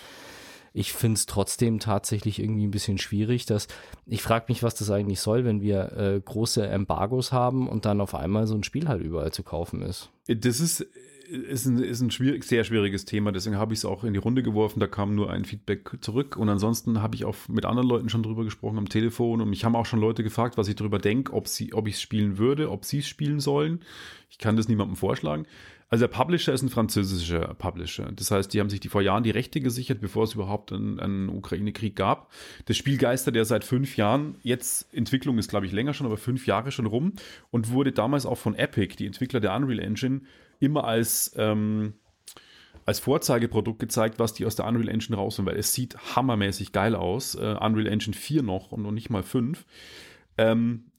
ich finde es trotzdem tatsächlich irgendwie ein bisschen schwierig, dass ich frage mich, was das eigentlich soll, wenn wir äh, große Embargos haben und dann auf einmal so ein Spiel halt überall zu kaufen ist. Das ist ist ein, ist ein schwierig, sehr schwieriges Thema, deswegen habe ich es auch in die Runde geworfen. Da kam nur ein Feedback zurück. Und ansonsten habe ich auch mit anderen Leuten schon drüber gesprochen am Telefon. Und mich haben auch schon Leute gefragt, was ich darüber denke, ob, ob ich es spielen würde, ob sie es spielen sollen. Ich kann das niemandem vorschlagen. Also der Publisher ist ein französischer Publisher. Das heißt, die haben sich die vor Jahren die Rechte gesichert, bevor es überhaupt einen, einen Ukraine-Krieg gab. Das Spiel geistert ja seit fünf Jahren. Jetzt, Entwicklung ist, glaube ich, länger schon, aber fünf Jahre schon rum und wurde damals auch von Epic, die Entwickler der Unreal Engine, immer als, ähm, als Vorzeigeprodukt gezeigt, was die aus der Unreal Engine rausholen, weil es sieht hammermäßig geil aus. Äh, Unreal Engine 4 noch und noch nicht mal 5. Ähm,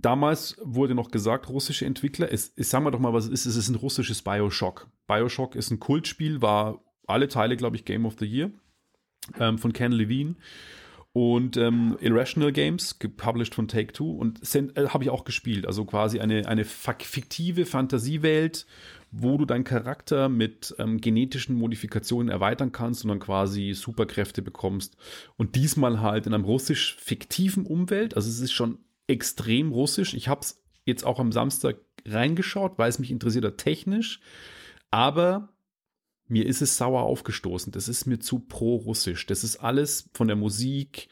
Damals wurde noch gesagt, russische Entwickler, es, es, sagen wir doch mal, was es ist. Es ist ein russisches Bioshock. Bioshock ist ein Kultspiel, war alle Teile, glaube ich, Game of the Year ähm, von Ken Levine. Und ähm, Irrational Games, gepublished von Take Two, und äh, habe ich auch gespielt. Also quasi eine, eine fiktive Fantasiewelt, wo du deinen Charakter mit ähm, genetischen Modifikationen erweitern kannst und dann quasi Superkräfte bekommst. Und diesmal halt in einem russisch fiktiven Umwelt. Also es ist schon extrem russisch. Ich habe es jetzt auch am Samstag reingeschaut, weil es mich interessiert hat technisch. Aber mir ist es sauer aufgestoßen. Das ist mir zu pro-russisch. Das ist alles von der Musik,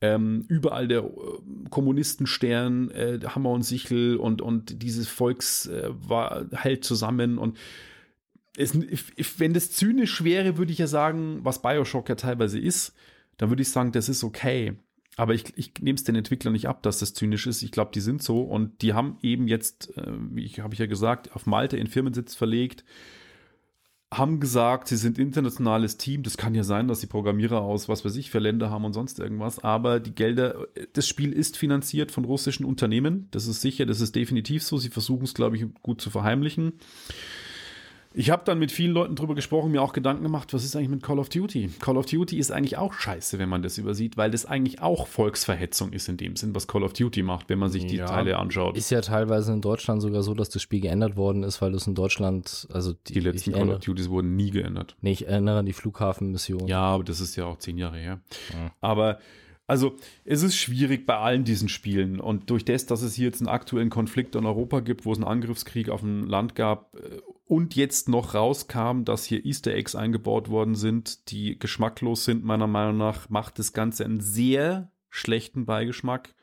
ähm, überall der äh, Kommunistenstern, äh, Hammer und Sichel und, und dieses Volks äh, war, hält zusammen und es, wenn das zynisch wäre, würde ich ja sagen, was Bioshock ja teilweise ist, dann würde ich sagen, das ist okay. Aber ich, ich nehme es den Entwicklern nicht ab, dass das zynisch ist. Ich glaube, die sind so und die haben eben jetzt, äh, wie habe ich ja gesagt, auf Malte in Firmensitz verlegt, haben gesagt, sie sind internationales Team. Das kann ja sein, dass sie Programmierer aus was weiß ich für Länder haben und sonst irgendwas. Aber die Gelder, das Spiel ist finanziert von russischen Unternehmen. Das ist sicher, das ist definitiv so. Sie versuchen es, glaube ich, gut zu verheimlichen. Ich habe dann mit vielen Leuten drüber gesprochen, mir auch Gedanken gemacht, was ist eigentlich mit Call of Duty? Call of Duty ist eigentlich auch scheiße, wenn man das übersieht, weil das eigentlich auch Volksverhetzung ist in dem Sinn, was Call of Duty macht, wenn man sich die ja, Teile anschaut. Ist ja teilweise in Deutschland sogar so, dass das Spiel geändert worden ist, weil es in Deutschland, also die, die letzten Call of Duties wurden nie geändert. Nee, ich erinnere an die Flughafenmission. Ja, aber das ist ja auch zehn Jahre her. Ja. Aber also es ist schwierig bei allen diesen Spielen und durch das, dass es hier jetzt einen aktuellen Konflikt in Europa gibt, wo es einen Angriffskrieg auf ein Land gab äh, und jetzt noch rauskam, dass hier Easter Eggs eingebaut worden sind, die geschmacklos sind, meiner Meinung nach, macht das Ganze einen sehr schlechten Beigeschmack.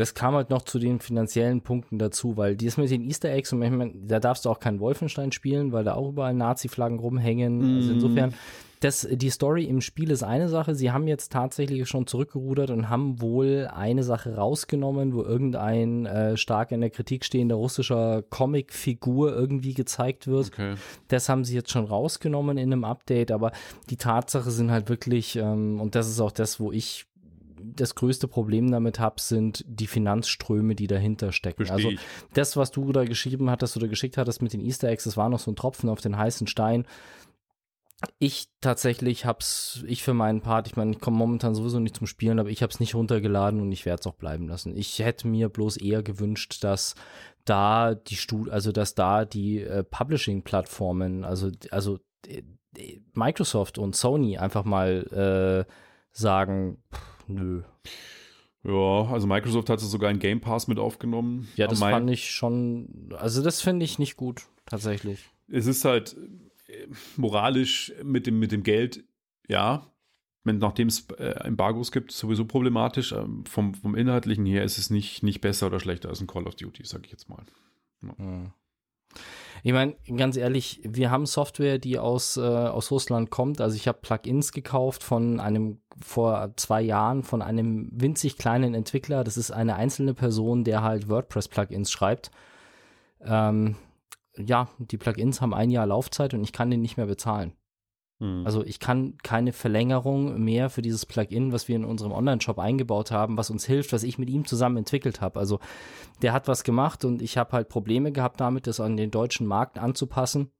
Das kam halt noch zu den finanziellen Punkten dazu, weil dies mit den Easter Eggs, und manchmal, da darfst du auch keinen Wolfenstein spielen, weil da auch überall Nazi-Flaggen rumhängen. Mm. Also insofern das, die Story im Spiel ist eine Sache. Sie haben jetzt tatsächlich schon zurückgerudert und haben wohl eine Sache rausgenommen, wo irgendein äh, stark in der Kritik stehender russischer Comicfigur irgendwie gezeigt wird. Okay. Das haben sie jetzt schon rausgenommen in einem Update, aber die Tatsache sind halt wirklich, ähm, und das ist auch das, wo ich das größte Problem damit habe, sind die Finanzströme, die dahinter stecken. Versteh also das, was du da geschrieben hattest oder geschickt hattest mit den Easter Eggs, das war noch so ein Tropfen auf den heißen Stein. Ich tatsächlich hab's, ich für meinen Part, ich meine, ich komme momentan sowieso nicht zum Spielen, aber ich habe es nicht runtergeladen und ich werde es auch bleiben lassen. Ich hätte mir bloß eher gewünscht, dass da die Stud also dass da die äh, Publishing-Plattformen, also, also äh, Microsoft und Sony einfach mal äh, sagen, pff, nö. Ja, also Microsoft hat sogar ein Game Pass mit aufgenommen. Ja, das fand ich schon, also das finde ich nicht gut, tatsächlich. Es ist halt, moralisch mit dem, mit dem Geld, ja, nachdem es äh, Embargos gibt, sowieso problematisch. Ähm, vom, vom Inhaltlichen her ist es nicht, nicht besser oder schlechter als ein Call of Duty, sag ich jetzt mal. Ja. Hm. Ich meine, ganz ehrlich, wir haben Software, die aus, äh, aus Russland kommt. Also ich habe Plugins gekauft von einem vor zwei Jahren von einem winzig kleinen Entwickler. Das ist eine einzelne Person, der halt WordPress-Plugins schreibt. Ähm, ja, die Plugins haben ein Jahr Laufzeit und ich kann den nicht mehr bezahlen. Hm. Also ich kann keine Verlängerung mehr für dieses Plugin, was wir in unserem Online-Shop eingebaut haben, was uns hilft, was ich mit ihm zusammen entwickelt habe. Also der hat was gemacht und ich habe halt Probleme gehabt damit, das an den deutschen Markt anzupassen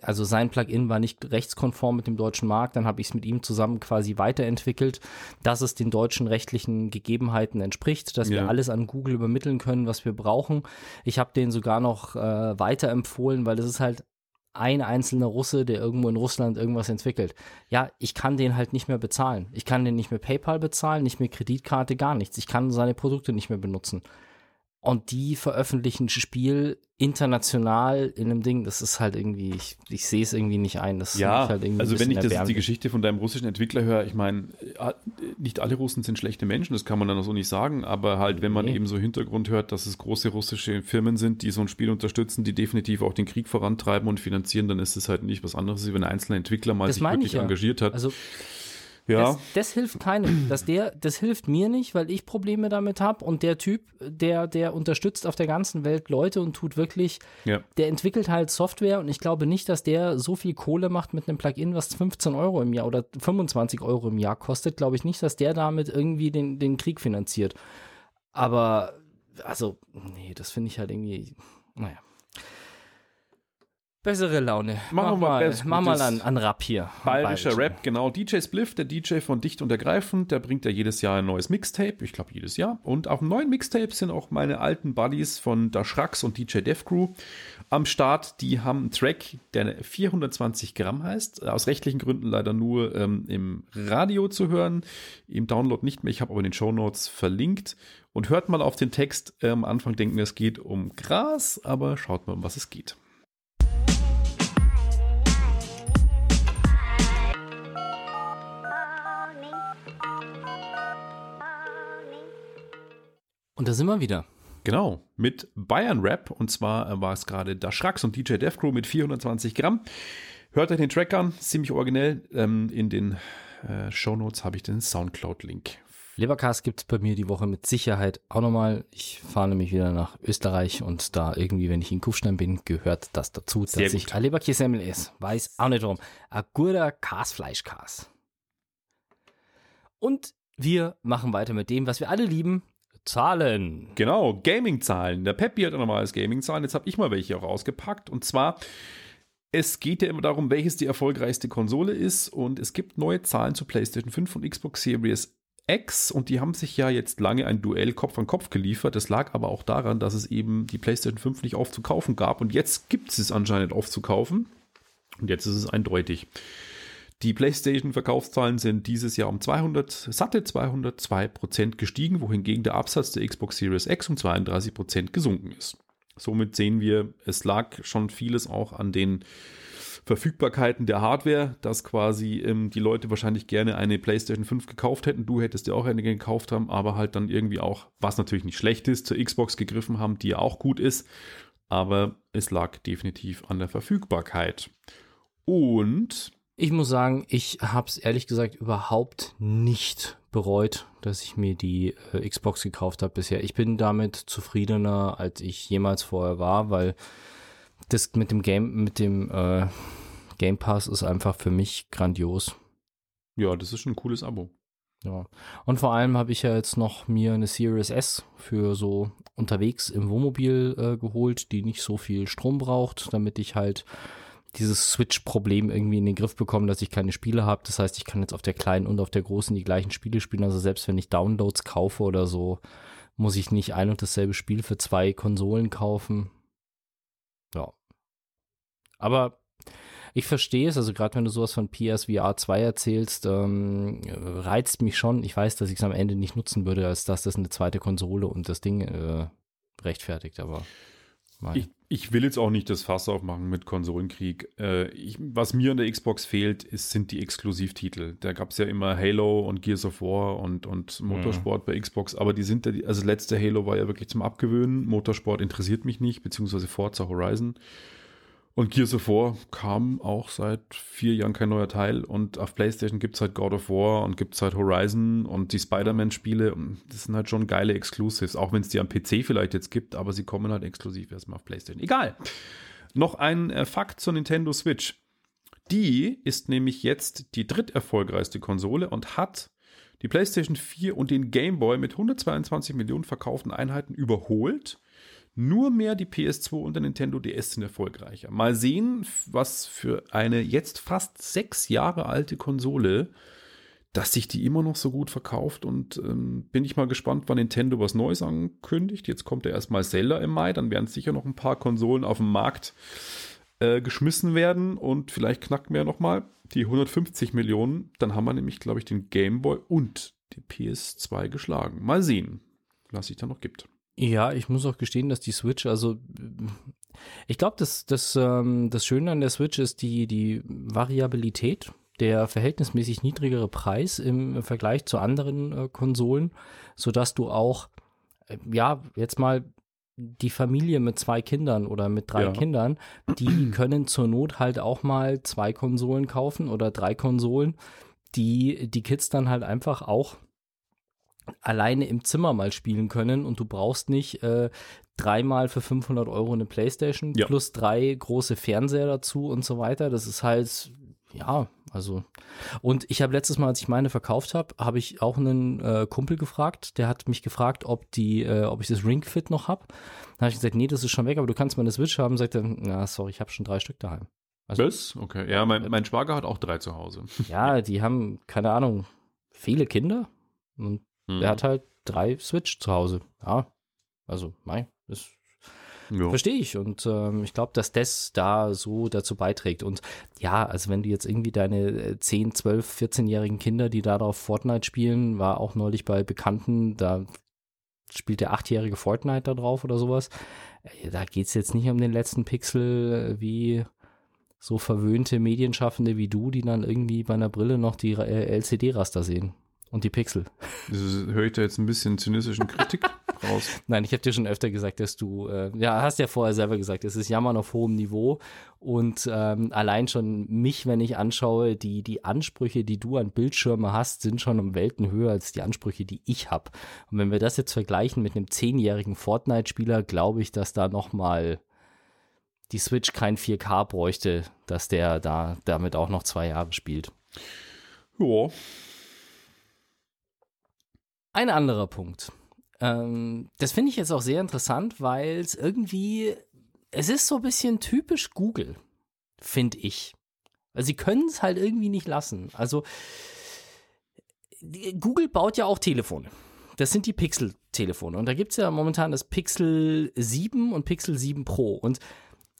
also sein Plugin war nicht rechtskonform mit dem deutschen Markt, dann habe ich es mit ihm zusammen quasi weiterentwickelt, dass es den deutschen rechtlichen Gegebenheiten entspricht, dass ja. wir alles an Google übermitteln können, was wir brauchen. Ich habe den sogar noch äh, weiterempfohlen, weil das ist halt ein einzelner Russe, der irgendwo in Russland irgendwas entwickelt. Ja, ich kann den halt nicht mehr bezahlen. Ich kann den nicht mehr PayPal bezahlen, nicht mehr Kreditkarte, gar nichts. Ich kann seine Produkte nicht mehr benutzen. Und die veröffentlichen ein Spiel international in einem Ding, das ist halt irgendwie, ich, ich sehe es irgendwie nicht ein. Das ja, halt also wenn ich das, die Geschichte von deinem russischen Entwickler höre, ich meine, äh, nicht alle Russen sind schlechte Menschen, das kann man dann so nicht sagen, aber halt, wenn man nee. eben so Hintergrund hört, dass es große russische Firmen sind, die so ein Spiel unterstützen, die definitiv auch den Krieg vorantreiben und finanzieren, dann ist es halt nicht was anderes, als wenn ein einzelner Entwickler mal das sich wirklich ja. engagiert hat. Also ja. Das, das, hilft keinem. Das, der, das hilft mir nicht, weil ich Probleme damit habe. Und der Typ, der, der unterstützt auf der ganzen Welt Leute und tut wirklich, ja. der entwickelt halt Software und ich glaube nicht, dass der so viel Kohle macht mit einem Plugin, was 15 Euro im Jahr oder 25 Euro im Jahr kostet. Glaube ich nicht, dass der damit irgendwie den, den Krieg finanziert. Aber, also, nee, das finde ich halt irgendwie, naja. Bessere Laune. Machen wir mal, mach mal an, an Rap hier. Bayerischer Rap, genau. DJ Spliff, der DJ von Dicht und Ergreifend, der bringt ja jedes Jahr ein neues Mixtape. Ich glaube, jedes Jahr. Und auf dem neuen Mixtape sind auch meine alten Buddies von Da Schrax und DJ Dev Crew am Start. Die haben einen Track, der 420 Gramm heißt. Aus rechtlichen Gründen leider nur ähm, im Radio zu hören. Im Download nicht mehr. Ich habe aber in den Show Notes verlinkt. Und hört mal auf den Text. Äh, am Anfang denken wir, es geht um Gras, aber schaut mal, um was es geht. Und da sind wir wieder. Genau, mit Bayern Rap. Und zwar äh, war es gerade Da Schrax und DJ Death Crew mit 420 Gramm. Hört euch den Track an, ziemlich originell. Ähm, in den äh, Show Notes habe ich den Soundcloud-Link. Lebercast gibt es bei mir die Woche mit Sicherheit auch nochmal. Ich fahre nämlich wieder nach Österreich und da irgendwie, wenn ich in Kufstein bin, gehört das dazu, Sehr dass gut. ich ein Leberkäsemmel esse. Weiß auch nicht warum. Ein guter Kasfleischkas. Und wir machen weiter mit dem, was wir alle lieben, Zahlen. Genau, Gaming-Zahlen. Der Peppi hat nochmal als Gaming-Zahlen. Jetzt habe ich mal welche auch rausgepackt. Und zwar, es geht ja immer darum, welches die erfolgreichste Konsole ist. Und es gibt neue Zahlen zu PlayStation 5 und Xbox Series X. Und die haben sich ja jetzt lange ein Duell Kopf an Kopf geliefert. Das lag aber auch daran, dass es eben die PlayStation 5 nicht aufzukaufen gab. Und jetzt gibt es es anscheinend aufzukaufen. Und jetzt ist es eindeutig. Die PlayStation-Verkaufszahlen sind dieses Jahr um 200, satte 202 Prozent gestiegen, wohingegen der Absatz der Xbox Series X um 32 Prozent gesunken ist. Somit sehen wir, es lag schon vieles auch an den Verfügbarkeiten der Hardware, dass quasi ähm, die Leute wahrscheinlich gerne eine PlayStation 5 gekauft hätten. Du hättest ja auch eine gekauft haben, aber halt dann irgendwie auch, was natürlich nicht schlecht ist, zur Xbox gegriffen haben, die ja auch gut ist. Aber es lag definitiv an der Verfügbarkeit. Und ich muss sagen, ich habe es ehrlich gesagt überhaupt nicht bereut, dass ich mir die äh, Xbox gekauft habe bisher. Ich bin damit zufriedener, als ich jemals vorher war, weil das mit dem Game, mit dem äh, Game Pass ist einfach für mich grandios. Ja, das ist schon ein cooles Abo. Ja. Und vor allem habe ich ja jetzt noch mir eine Series S für so unterwegs im Wohnmobil äh, geholt, die nicht so viel Strom braucht, damit ich halt dieses Switch-Problem irgendwie in den Griff bekommen, dass ich keine Spiele habe. Das heißt, ich kann jetzt auf der kleinen und auf der großen die gleichen Spiele spielen. Also selbst wenn ich Downloads kaufe oder so, muss ich nicht ein und dasselbe Spiel für zwei Konsolen kaufen. Ja. Aber ich verstehe es, also gerade wenn du sowas von PSVR 2 erzählst, ähm, reizt mich schon. Ich weiß, dass ich es am Ende nicht nutzen würde, als dass das eine zweite Konsole und das Ding äh, rechtfertigt, aber ich, ich, will jetzt auch nicht das Fass aufmachen mit Konsolenkrieg. Äh, ich, was mir an der Xbox fehlt, ist, sind die Exklusivtitel. Da gab es ja immer Halo und Gears of War und, und Motorsport mhm. bei Xbox, aber die sind, also letzte Halo war ja wirklich zum Abgewöhnen. Motorsport interessiert mich nicht, beziehungsweise Forza Horizon. Und Gears of War kam auch seit vier Jahren kein neuer Teil. Und auf PlayStation gibt es halt God of War und gibt es halt Horizon und die Spider-Man-Spiele. Das sind halt schon geile Exclusives, auch wenn es die am PC vielleicht jetzt gibt, aber sie kommen halt exklusiv erstmal auf PlayStation. Egal. Noch ein äh, Fakt zur Nintendo Switch. Die ist nämlich jetzt die dritterfolgreichste Konsole und hat die PlayStation 4 und den Game Boy mit 122 Millionen verkauften Einheiten überholt nur mehr die PS2 und der Nintendo DS sind erfolgreicher. Mal sehen, was für eine jetzt fast sechs Jahre alte Konsole, dass sich die immer noch so gut verkauft. Und ähm, bin ich mal gespannt, wann Nintendo was Neues ankündigt. Jetzt kommt ja erstmal Zelda im Mai, dann werden sicher noch ein paar Konsolen auf den Markt äh, geschmissen werden und vielleicht knackt mehr nochmal die 150 Millionen. Dann haben wir nämlich, glaube ich, den Game Boy und die PS2 geschlagen. Mal sehen, was sich da noch gibt. Ja, ich muss auch gestehen, dass die Switch, also ich glaube, das, das, ähm, das Schöne an der Switch ist die, die Variabilität, der verhältnismäßig niedrigere Preis im Vergleich zu anderen äh, Konsolen, sodass du auch, äh, ja, jetzt mal die Familie mit zwei Kindern oder mit drei ja. Kindern, die können zur Not halt auch mal zwei Konsolen kaufen oder drei Konsolen, die die Kids dann halt einfach auch alleine im Zimmer mal spielen können und du brauchst nicht äh, dreimal für 500 Euro eine Playstation ja. plus drei große Fernseher dazu und so weiter. Das ist halt, ja, also. Und ich habe letztes Mal, als ich meine verkauft habe, habe ich auch einen äh, Kumpel gefragt, der hat mich gefragt, ob die, äh, ob ich das Ring Fit noch habe. Dann habe ich gesagt, nee, das ist schon weg, aber du kannst mal eine Switch haben. Sagt er, na sorry, ich habe schon drei Stück daheim. Also, Was? Okay. Ja, mein, mein Schwager hat auch drei zu Hause. Ja, die haben, keine Ahnung, viele Kinder. Und hm. der hat halt drei Switch zu Hause. Ja, also, mein, das verstehe ich. Und ähm, ich glaube, dass das da so dazu beiträgt. Und ja, also wenn du jetzt irgendwie deine 10, 12, 14-jährigen Kinder, die da drauf Fortnite spielen, war auch neulich bei Bekannten, da spielt der achtjährige Fortnite da drauf oder sowas. Äh, da geht es jetzt nicht um den letzten Pixel wie so verwöhnte Medienschaffende wie du, die dann irgendwie bei einer Brille noch die äh, LCD-Raster sehen und die Pixel. Das höre ich da jetzt ein bisschen zynistischen Kritik raus. Nein, ich habe dir schon öfter gesagt, dass du, äh, ja, hast ja vorher selber gesagt, es ist Jammern auf hohem Niveau und ähm, allein schon mich, wenn ich anschaue, die, die Ansprüche, die du an Bildschirme hast, sind schon um Welten höher als die Ansprüche, die ich habe. Und wenn wir das jetzt vergleichen mit einem zehnjährigen Fortnite-Spieler, glaube ich, dass da nochmal die Switch kein 4K bräuchte, dass der da damit auch noch zwei Jahre spielt. Ja. Ein anderer Punkt. Ähm, das finde ich jetzt auch sehr interessant, weil es irgendwie, es ist so ein bisschen typisch Google, finde ich. Weil sie können es halt irgendwie nicht lassen. Also, Google baut ja auch Telefone. Das sind die Pixel-Telefone. Und da gibt es ja momentan das Pixel 7 und Pixel 7 Pro. Und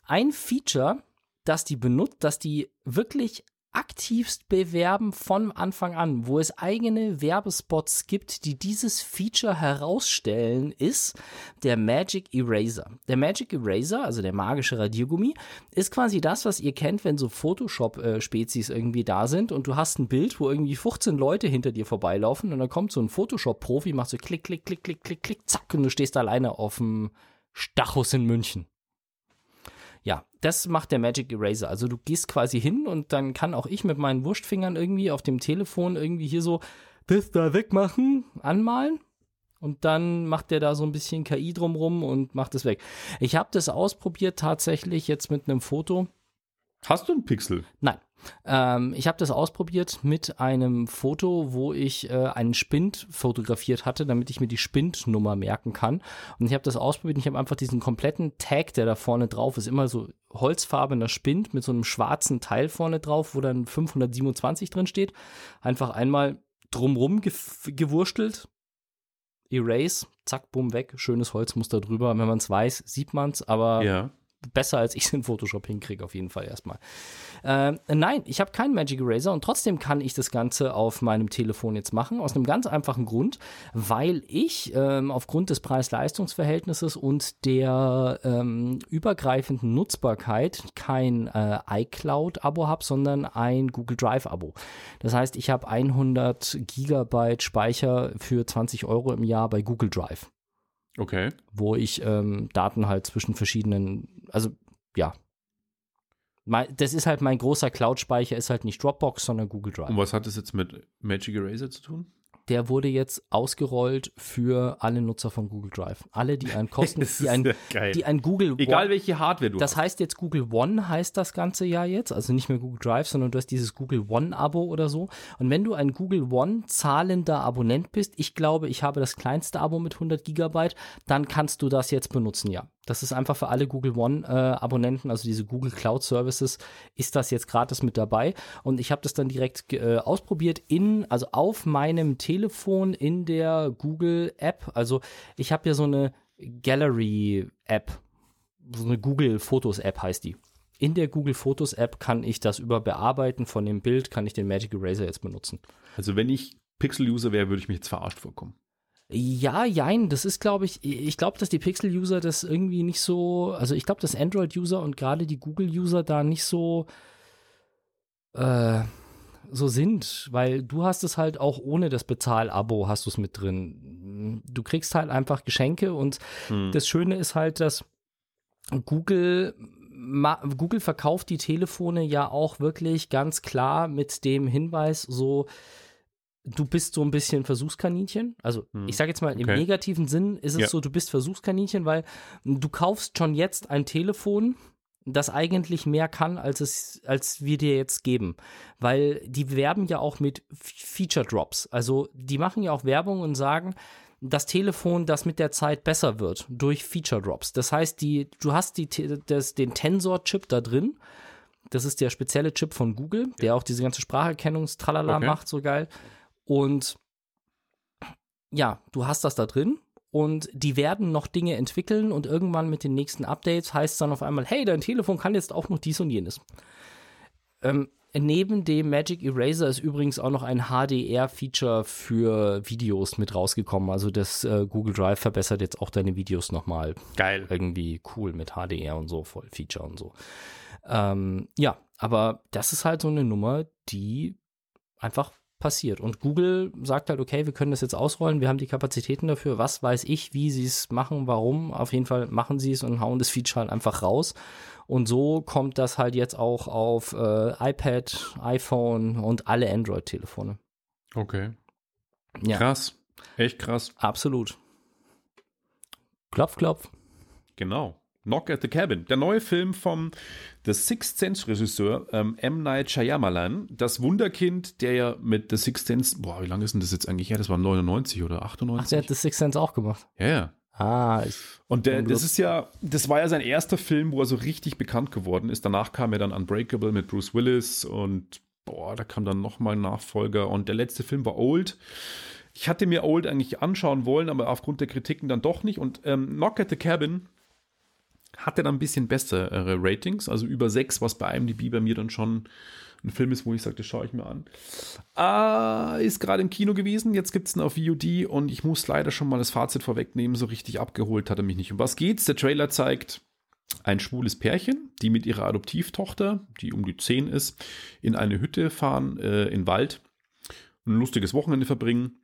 ein Feature, das die benutzt, das die wirklich aktivst bewerben von Anfang an, wo es eigene Werbespots gibt, die dieses Feature herausstellen, ist der Magic Eraser. Der Magic Eraser, also der magische Radiergummi, ist quasi das, was ihr kennt, wenn so Photoshop-Spezies irgendwie da sind und du hast ein Bild, wo irgendwie 15 Leute hinter dir vorbeilaufen und dann kommt so ein Photoshop-Profi, macht so klick, klick, klick, klick, klick, klick, zack und du stehst alleine auf dem Stachus in München. Ja, das macht der Magic Eraser. Also du gehst quasi hin und dann kann auch ich mit meinen Wurstfingern irgendwie auf dem Telefon irgendwie hier so das da wegmachen, anmalen. Und dann macht der da so ein bisschen KI drumrum und macht es weg. Ich habe das ausprobiert tatsächlich jetzt mit einem Foto. Hast du einen Pixel? Nein. Ähm, ich habe das ausprobiert mit einem Foto, wo ich äh, einen Spind fotografiert hatte, damit ich mir die Spindnummer merken kann. Und ich habe das ausprobiert und ich habe einfach diesen kompletten Tag, der da vorne drauf ist, immer so holzfarbener Spind mit so einem schwarzen Teil vorne drauf, wo dann 527 drin steht. Einfach einmal drumrum ge gewurstelt. Erase, zack, bumm, weg, schönes Holzmuster drüber. Wenn man es weiß, sieht man es, aber ja besser, als ich es in Photoshop hinkriege, auf jeden Fall erstmal. Äh, nein, ich habe keinen Magic Eraser und trotzdem kann ich das Ganze auf meinem Telefon jetzt machen, aus einem ganz einfachen Grund, weil ich ähm, aufgrund des Preis-Leistungs-Verhältnisses und der ähm, übergreifenden Nutzbarkeit kein äh, iCloud-Abo habe, sondern ein Google Drive-Abo. Das heißt, ich habe 100 Gigabyte Speicher für 20 Euro im Jahr bei Google Drive. Okay. Wo ich ähm, Daten halt zwischen verschiedenen, also ja. Das ist halt mein großer Cloud-Speicher, ist halt nicht Dropbox, sondern Google Drive. Und was hat das jetzt mit Magic Eraser zu tun? Der wurde jetzt ausgerollt für alle Nutzer von Google Drive. Alle, die ein Kosten, die ein, die ein Google Egal welche Hardware du Das hast. heißt jetzt Google One heißt das ganze ja jetzt, also nicht mehr Google Drive, sondern du hast dieses Google One Abo oder so. Und wenn du ein Google One zahlender Abonnent bist, ich glaube, ich habe das kleinste Abo mit 100 Gigabyte, dann kannst du das jetzt benutzen, ja. Das ist einfach für alle Google One-Abonnenten, äh, also diese Google Cloud Services, ist das jetzt gratis mit dabei. Und ich habe das dann direkt äh, ausprobiert in, also auf meinem Telefon in der Google App. Also ich habe ja so eine Gallery App, so eine Google Fotos App heißt die. In der Google Fotos App kann ich das über Bearbeiten von dem Bild, kann ich den Magic Eraser jetzt benutzen. Also wenn ich Pixel-User wäre, würde ich mich jetzt verarscht vorkommen. Ja, jein, das ist, glaube ich, ich glaube, dass die Pixel-User das irgendwie nicht so, also ich glaube, dass Android-User und gerade die Google-User da nicht so, äh, so sind, weil du hast es halt auch ohne das Bezahl-Abo hast du es mit drin. Du kriegst halt einfach Geschenke und hm. das Schöne ist halt, dass Google Google verkauft die Telefone ja auch wirklich ganz klar mit dem Hinweis so du bist so ein bisschen Versuchskaninchen. Also hm. ich sage jetzt mal, im okay. negativen Sinn ist es ja. so, du bist Versuchskaninchen, weil du kaufst schon jetzt ein Telefon, das eigentlich mehr kann, als es, als wir dir jetzt geben. Weil die werben ja auch mit Feature Drops. Also die machen ja auch Werbung und sagen, das Telefon, das mit der Zeit besser wird durch Feature Drops. Das heißt, die, du hast die, das, den Tensor-Chip da drin. Das ist der spezielle Chip von Google, der auch diese ganze Spracherkennungstralala okay. macht, so geil. Und ja, du hast das da drin und die werden noch Dinge entwickeln und irgendwann mit den nächsten Updates heißt es dann auf einmal, hey, dein Telefon kann jetzt auch noch dies und jenes. Ähm, neben dem Magic Eraser ist übrigens auch noch ein HDR-Feature für Videos mit rausgekommen. Also das äh, Google Drive verbessert jetzt auch deine Videos nochmal. Geil. Irgendwie cool mit HDR und so, voll Feature und so. Ähm, ja, aber das ist halt so eine Nummer, die einfach passiert. Und Google sagt halt, okay, wir können das jetzt ausrollen, wir haben die Kapazitäten dafür, was weiß ich, wie sie es machen, warum. Auf jeden Fall machen sie es und hauen das Feature halt einfach raus. Und so kommt das halt jetzt auch auf äh, iPad, iPhone und alle Android-Telefone. Okay. Ja. Krass. Echt krass. Absolut. Klopf, klopf. Genau. Knock at the Cabin, der neue Film vom The Sixth Sense Regisseur ähm, M. Night Shyamalan, das Wunderkind, der ja mit The Sixth Sense, boah, wie lange ist denn das jetzt eigentlich her? Das war 99 oder 98? Ach, der hat The Sixth Sense auch gemacht. Ja, ja. Ah, ich und der, das ist ja, das war ja sein erster Film, wo er so richtig bekannt geworden ist. Danach kam er dann Unbreakable mit Bruce Willis und boah, da kam dann nochmal ein Nachfolger und der letzte Film war Old. Ich hatte mir Old eigentlich anschauen wollen, aber aufgrund der Kritiken dann doch nicht. Und ähm, Knock at the Cabin hatte dann ein bisschen bessere Ratings, also über 6, was bei IMDb bei mir dann schon ein Film ist, wo ich sagte, schaue ich mir an. Äh, ist gerade im Kino gewesen, jetzt gibt es ihn auf VOD und ich muss leider schon mal das Fazit vorwegnehmen, so richtig abgeholt hat er mich nicht. Um was geht's? Der Trailer zeigt ein schwules Pärchen, die mit ihrer Adoptivtochter, die um die 10 ist, in eine Hütte fahren, äh, in Wald, ein lustiges Wochenende verbringen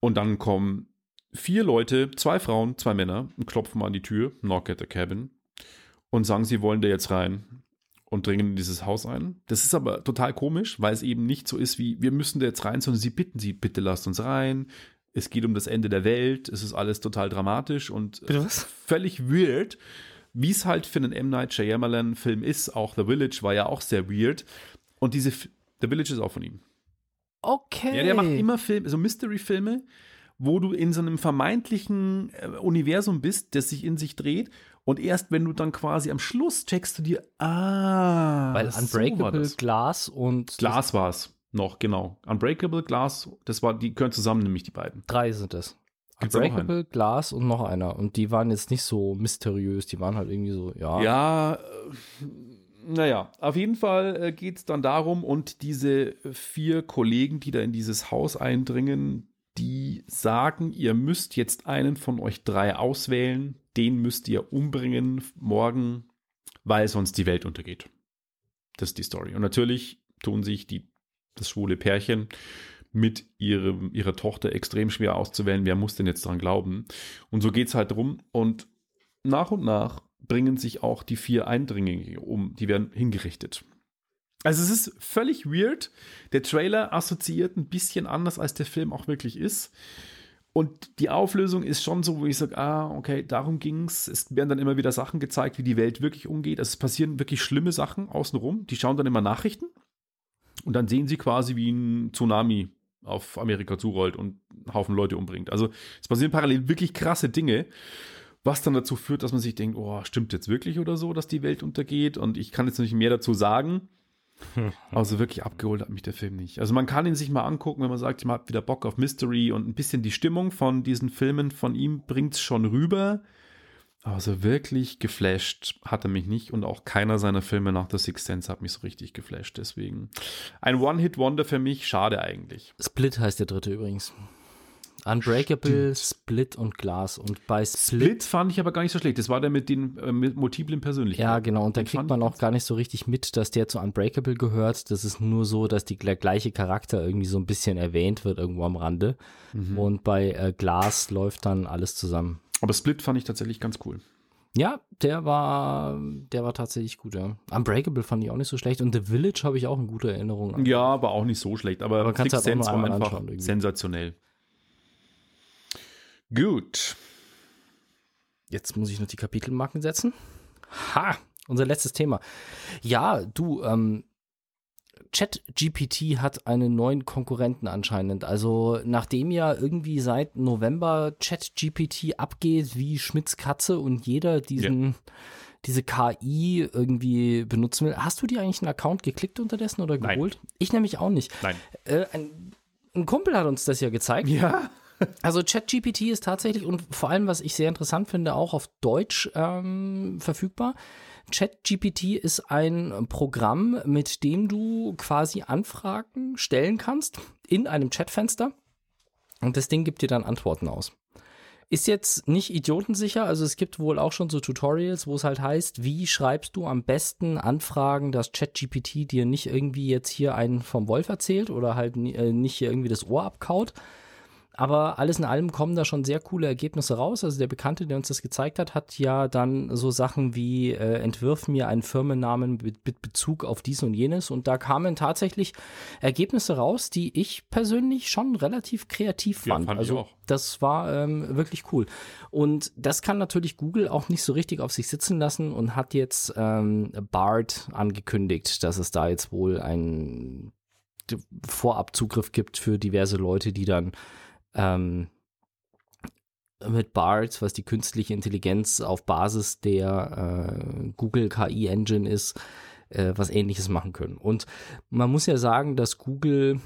und dann kommen vier Leute, zwei Frauen, zwei Männer und klopfen mal an die Tür, knock at the cabin und sagen, sie wollen da jetzt rein und dringen in dieses Haus ein. Das ist aber total komisch, weil es eben nicht so ist wie, wir müssen da jetzt rein, sondern sie bitten sie, bitte lasst uns rein. Es geht um das Ende der Welt, es ist alles total dramatisch und völlig weird, wie es halt für einen M. Night Shyamalan-Film ist. Auch The Village war ja auch sehr weird. Und diese, The Village ist auch von ihm. Okay. Ja, der macht immer Filme, so Mystery-Filme, wo du in so einem vermeintlichen äh, Universum bist, das sich in sich dreht und erst wenn du dann quasi am Schluss checkst du dir, ah. Weil Unbreakable so Glass und. Glass war es noch, genau. Unbreakable Glass, das war, die gehören zusammen, nämlich die beiden. Drei sind es. Unbreakable, Glass und noch einer. Und die waren jetzt nicht so mysteriös, die waren halt irgendwie so, ja. Ja, äh, naja, auf jeden Fall äh, geht es dann darum, und diese vier Kollegen, die da in dieses Haus eindringen, die sagen, ihr müsst jetzt einen von euch drei auswählen, den müsst ihr umbringen morgen, weil sonst die Welt untergeht. Das ist die Story. Und natürlich tun sich die, das schwule Pärchen mit ihrem, ihrer Tochter extrem schwer auszuwählen, wer muss denn jetzt daran glauben. Und so geht es halt drum. Und nach und nach bringen sich auch die vier Eindringlinge um, die werden hingerichtet. Also es ist völlig weird. Der Trailer assoziiert ein bisschen anders, als der Film auch wirklich ist. Und die Auflösung ist schon so, wo ich sage, ah, okay, darum ging es. Es werden dann immer wieder Sachen gezeigt, wie die Welt wirklich umgeht. Also es passieren wirklich schlimme Sachen außenrum. Die schauen dann immer Nachrichten und dann sehen sie quasi, wie ein Tsunami auf Amerika zurollt und einen Haufen Leute umbringt. Also es passieren parallel wirklich krasse Dinge, was dann dazu führt, dass man sich denkt, oh, stimmt jetzt wirklich oder so, dass die Welt untergeht? Und ich kann jetzt nicht mehr dazu sagen. Also wirklich abgeholt hat mich der Film nicht. Also man kann ihn sich mal angucken, wenn man sagt, man hat wieder Bock auf Mystery und ein bisschen die Stimmung von diesen Filmen von ihm bringt es schon rüber. Also wirklich geflasht hat er mich nicht und auch keiner seiner Filme nach The Sixth Sense hat mich so richtig geflasht. Deswegen ein One-Hit-Wonder für mich, schade eigentlich. Split heißt der dritte übrigens. Unbreakable, Stimmt. Split und Glas. Und bei Split, Split, fand ich aber gar nicht so schlecht. Das war der mit den äh, mit multiplen Persönlichkeiten. Ja, genau. Und da kriegt man auch gar nicht so richtig mit, dass der zu Unbreakable gehört. Das ist nur so, dass die, der gleiche Charakter irgendwie so ein bisschen erwähnt wird irgendwo am Rande. Mhm. Und bei äh, Glas läuft dann alles zusammen. Aber Split fand ich tatsächlich ganz cool. Ja, der war, der war tatsächlich gut, ja. Unbreakable fand ich auch nicht so schlecht und The Village habe ich auch eine gute Erinnerung an. Ja, aber auch nicht so schlecht. Aber, aber kannst halt Sense war einfach sensationell. Gut. Jetzt muss ich noch die Kapitelmarken setzen. Ha, unser letztes Thema. Ja, du, ähm, ChatGPT hat einen neuen Konkurrenten anscheinend. Also nachdem ja irgendwie seit November ChatGPT abgeht wie Schmitz Katze und jeder diesen ja. diese KI irgendwie benutzen will. Hast du dir eigentlich einen Account geklickt unterdessen oder geholt? Nein. Ich nämlich auch nicht. Nein. Äh, ein, ein Kumpel hat uns das ja gezeigt. Ja. Also ChatGPT ist tatsächlich und vor allem, was ich sehr interessant finde, auch auf Deutsch ähm, verfügbar. ChatGPT ist ein Programm, mit dem du quasi Anfragen stellen kannst in einem Chatfenster und das Ding gibt dir dann Antworten aus. Ist jetzt nicht idiotensicher, also es gibt wohl auch schon so Tutorials, wo es halt heißt, wie schreibst du am besten Anfragen, dass ChatGPT dir nicht irgendwie jetzt hier einen vom Wolf erzählt oder halt äh, nicht hier irgendwie das Ohr abkaut, aber alles in allem kommen da schon sehr coole Ergebnisse raus. Also der Bekannte, der uns das gezeigt hat, hat ja dann so Sachen wie äh, entwirf mir einen Firmennamen mit, mit, Bezug auf dies und jenes. Und da kamen tatsächlich Ergebnisse raus, die ich persönlich schon relativ kreativ fand. Ja, fand also das war ähm, wirklich cool. Und das kann natürlich Google auch nicht so richtig auf sich sitzen lassen und hat jetzt ähm, BART angekündigt, dass es da jetzt wohl einen Vorabzugriff gibt für diverse Leute, die dann ähm, mit BART, was die künstliche Intelligenz auf Basis der äh, Google KI Engine ist, äh, was ähnliches machen können. Und man muss ja sagen, dass Google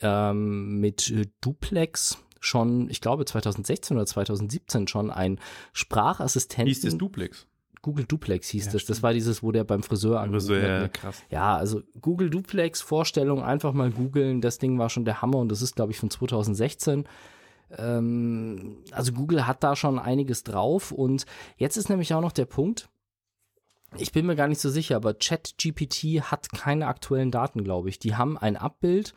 ähm, mit Duplex schon, ich glaube 2016 oder 2017 schon ein Sprachassistenten. Hieß das Duplex? Google Duplex hieß ja, das. Das war dieses, wo der beim Friseur angerufen Friseur, ja, krass. Ja, also Google Duplex Vorstellung, einfach mal googeln. Das Ding war schon der Hammer und das ist, glaube ich, von 2016. Ähm, also Google hat da schon einiges drauf und jetzt ist nämlich auch noch der Punkt, ich bin mir gar nicht so sicher, aber ChatGPT hat keine aktuellen Daten, glaube ich. Die haben ein Abbild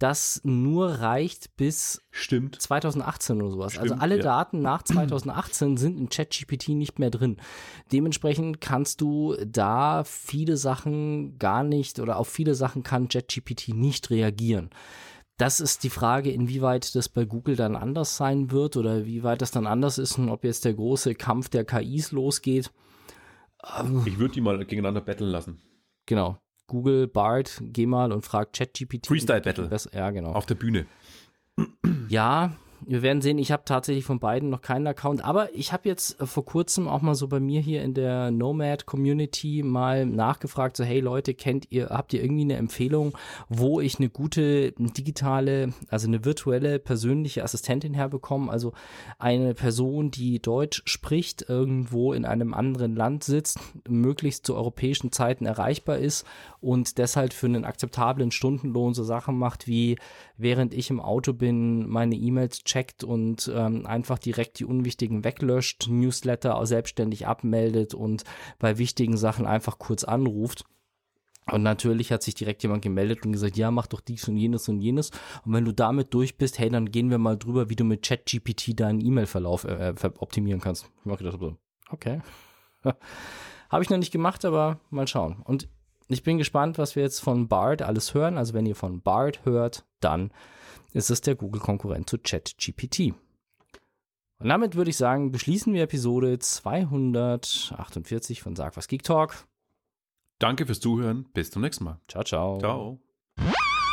das nur reicht bis Stimmt. 2018 oder sowas. Also Stimmt, also alle ja. Daten nach 2018 sind in ChatGPT nicht mehr drin. Dementsprechend kannst du da viele Sachen gar nicht oder auf viele Sachen kann ChatGPT nicht reagieren. Das ist die Frage, inwieweit das bei Google dann anders sein wird oder wie weit das dann anders ist und ob jetzt der große Kampf der KIs losgeht. Ich würde die mal gegeneinander betteln lassen. Genau. Google, Bart, geh mal und frag ChatGPT. Freestyle Battle. Ja, genau. Auf der Bühne. Ja, wir werden sehen, ich habe tatsächlich von beiden noch keinen Account, aber ich habe jetzt äh, vor kurzem auch mal so bei mir hier in der Nomad Community mal nachgefragt, so hey Leute, kennt ihr, habt ihr irgendwie eine Empfehlung, wo ich eine gute digitale, also eine virtuelle persönliche Assistentin herbekomme, also eine Person, die Deutsch spricht, irgendwo in einem anderen Land sitzt, möglichst zu europäischen Zeiten erreichbar ist und deshalb für einen akzeptablen Stundenlohn so Sachen macht wie während ich im Auto bin, meine E-Mails checkt und ähm, einfach direkt die unwichtigen weglöscht, Newsletter selbstständig abmeldet und bei wichtigen Sachen einfach kurz anruft. Und natürlich hat sich direkt jemand gemeldet und gesagt, ja, mach doch dies und jenes und jenes. Und wenn du damit durch bist, hey, dann gehen wir mal drüber, wie du mit ChatGPT deinen E-Mail-Verlauf äh, äh optimieren kannst. Ich habe gedacht, okay. habe ich noch nicht gemacht, aber mal schauen. Und ich bin gespannt, was wir jetzt von Bard alles hören. Also wenn ihr von Bard hört, dann ist es der Google-Konkurrent zu ChatGPT. Und damit würde ich sagen, beschließen wir Episode 248 von Sag was Geek Talk. Danke fürs Zuhören. Bis zum nächsten Mal. Ciao, ciao. Ciao.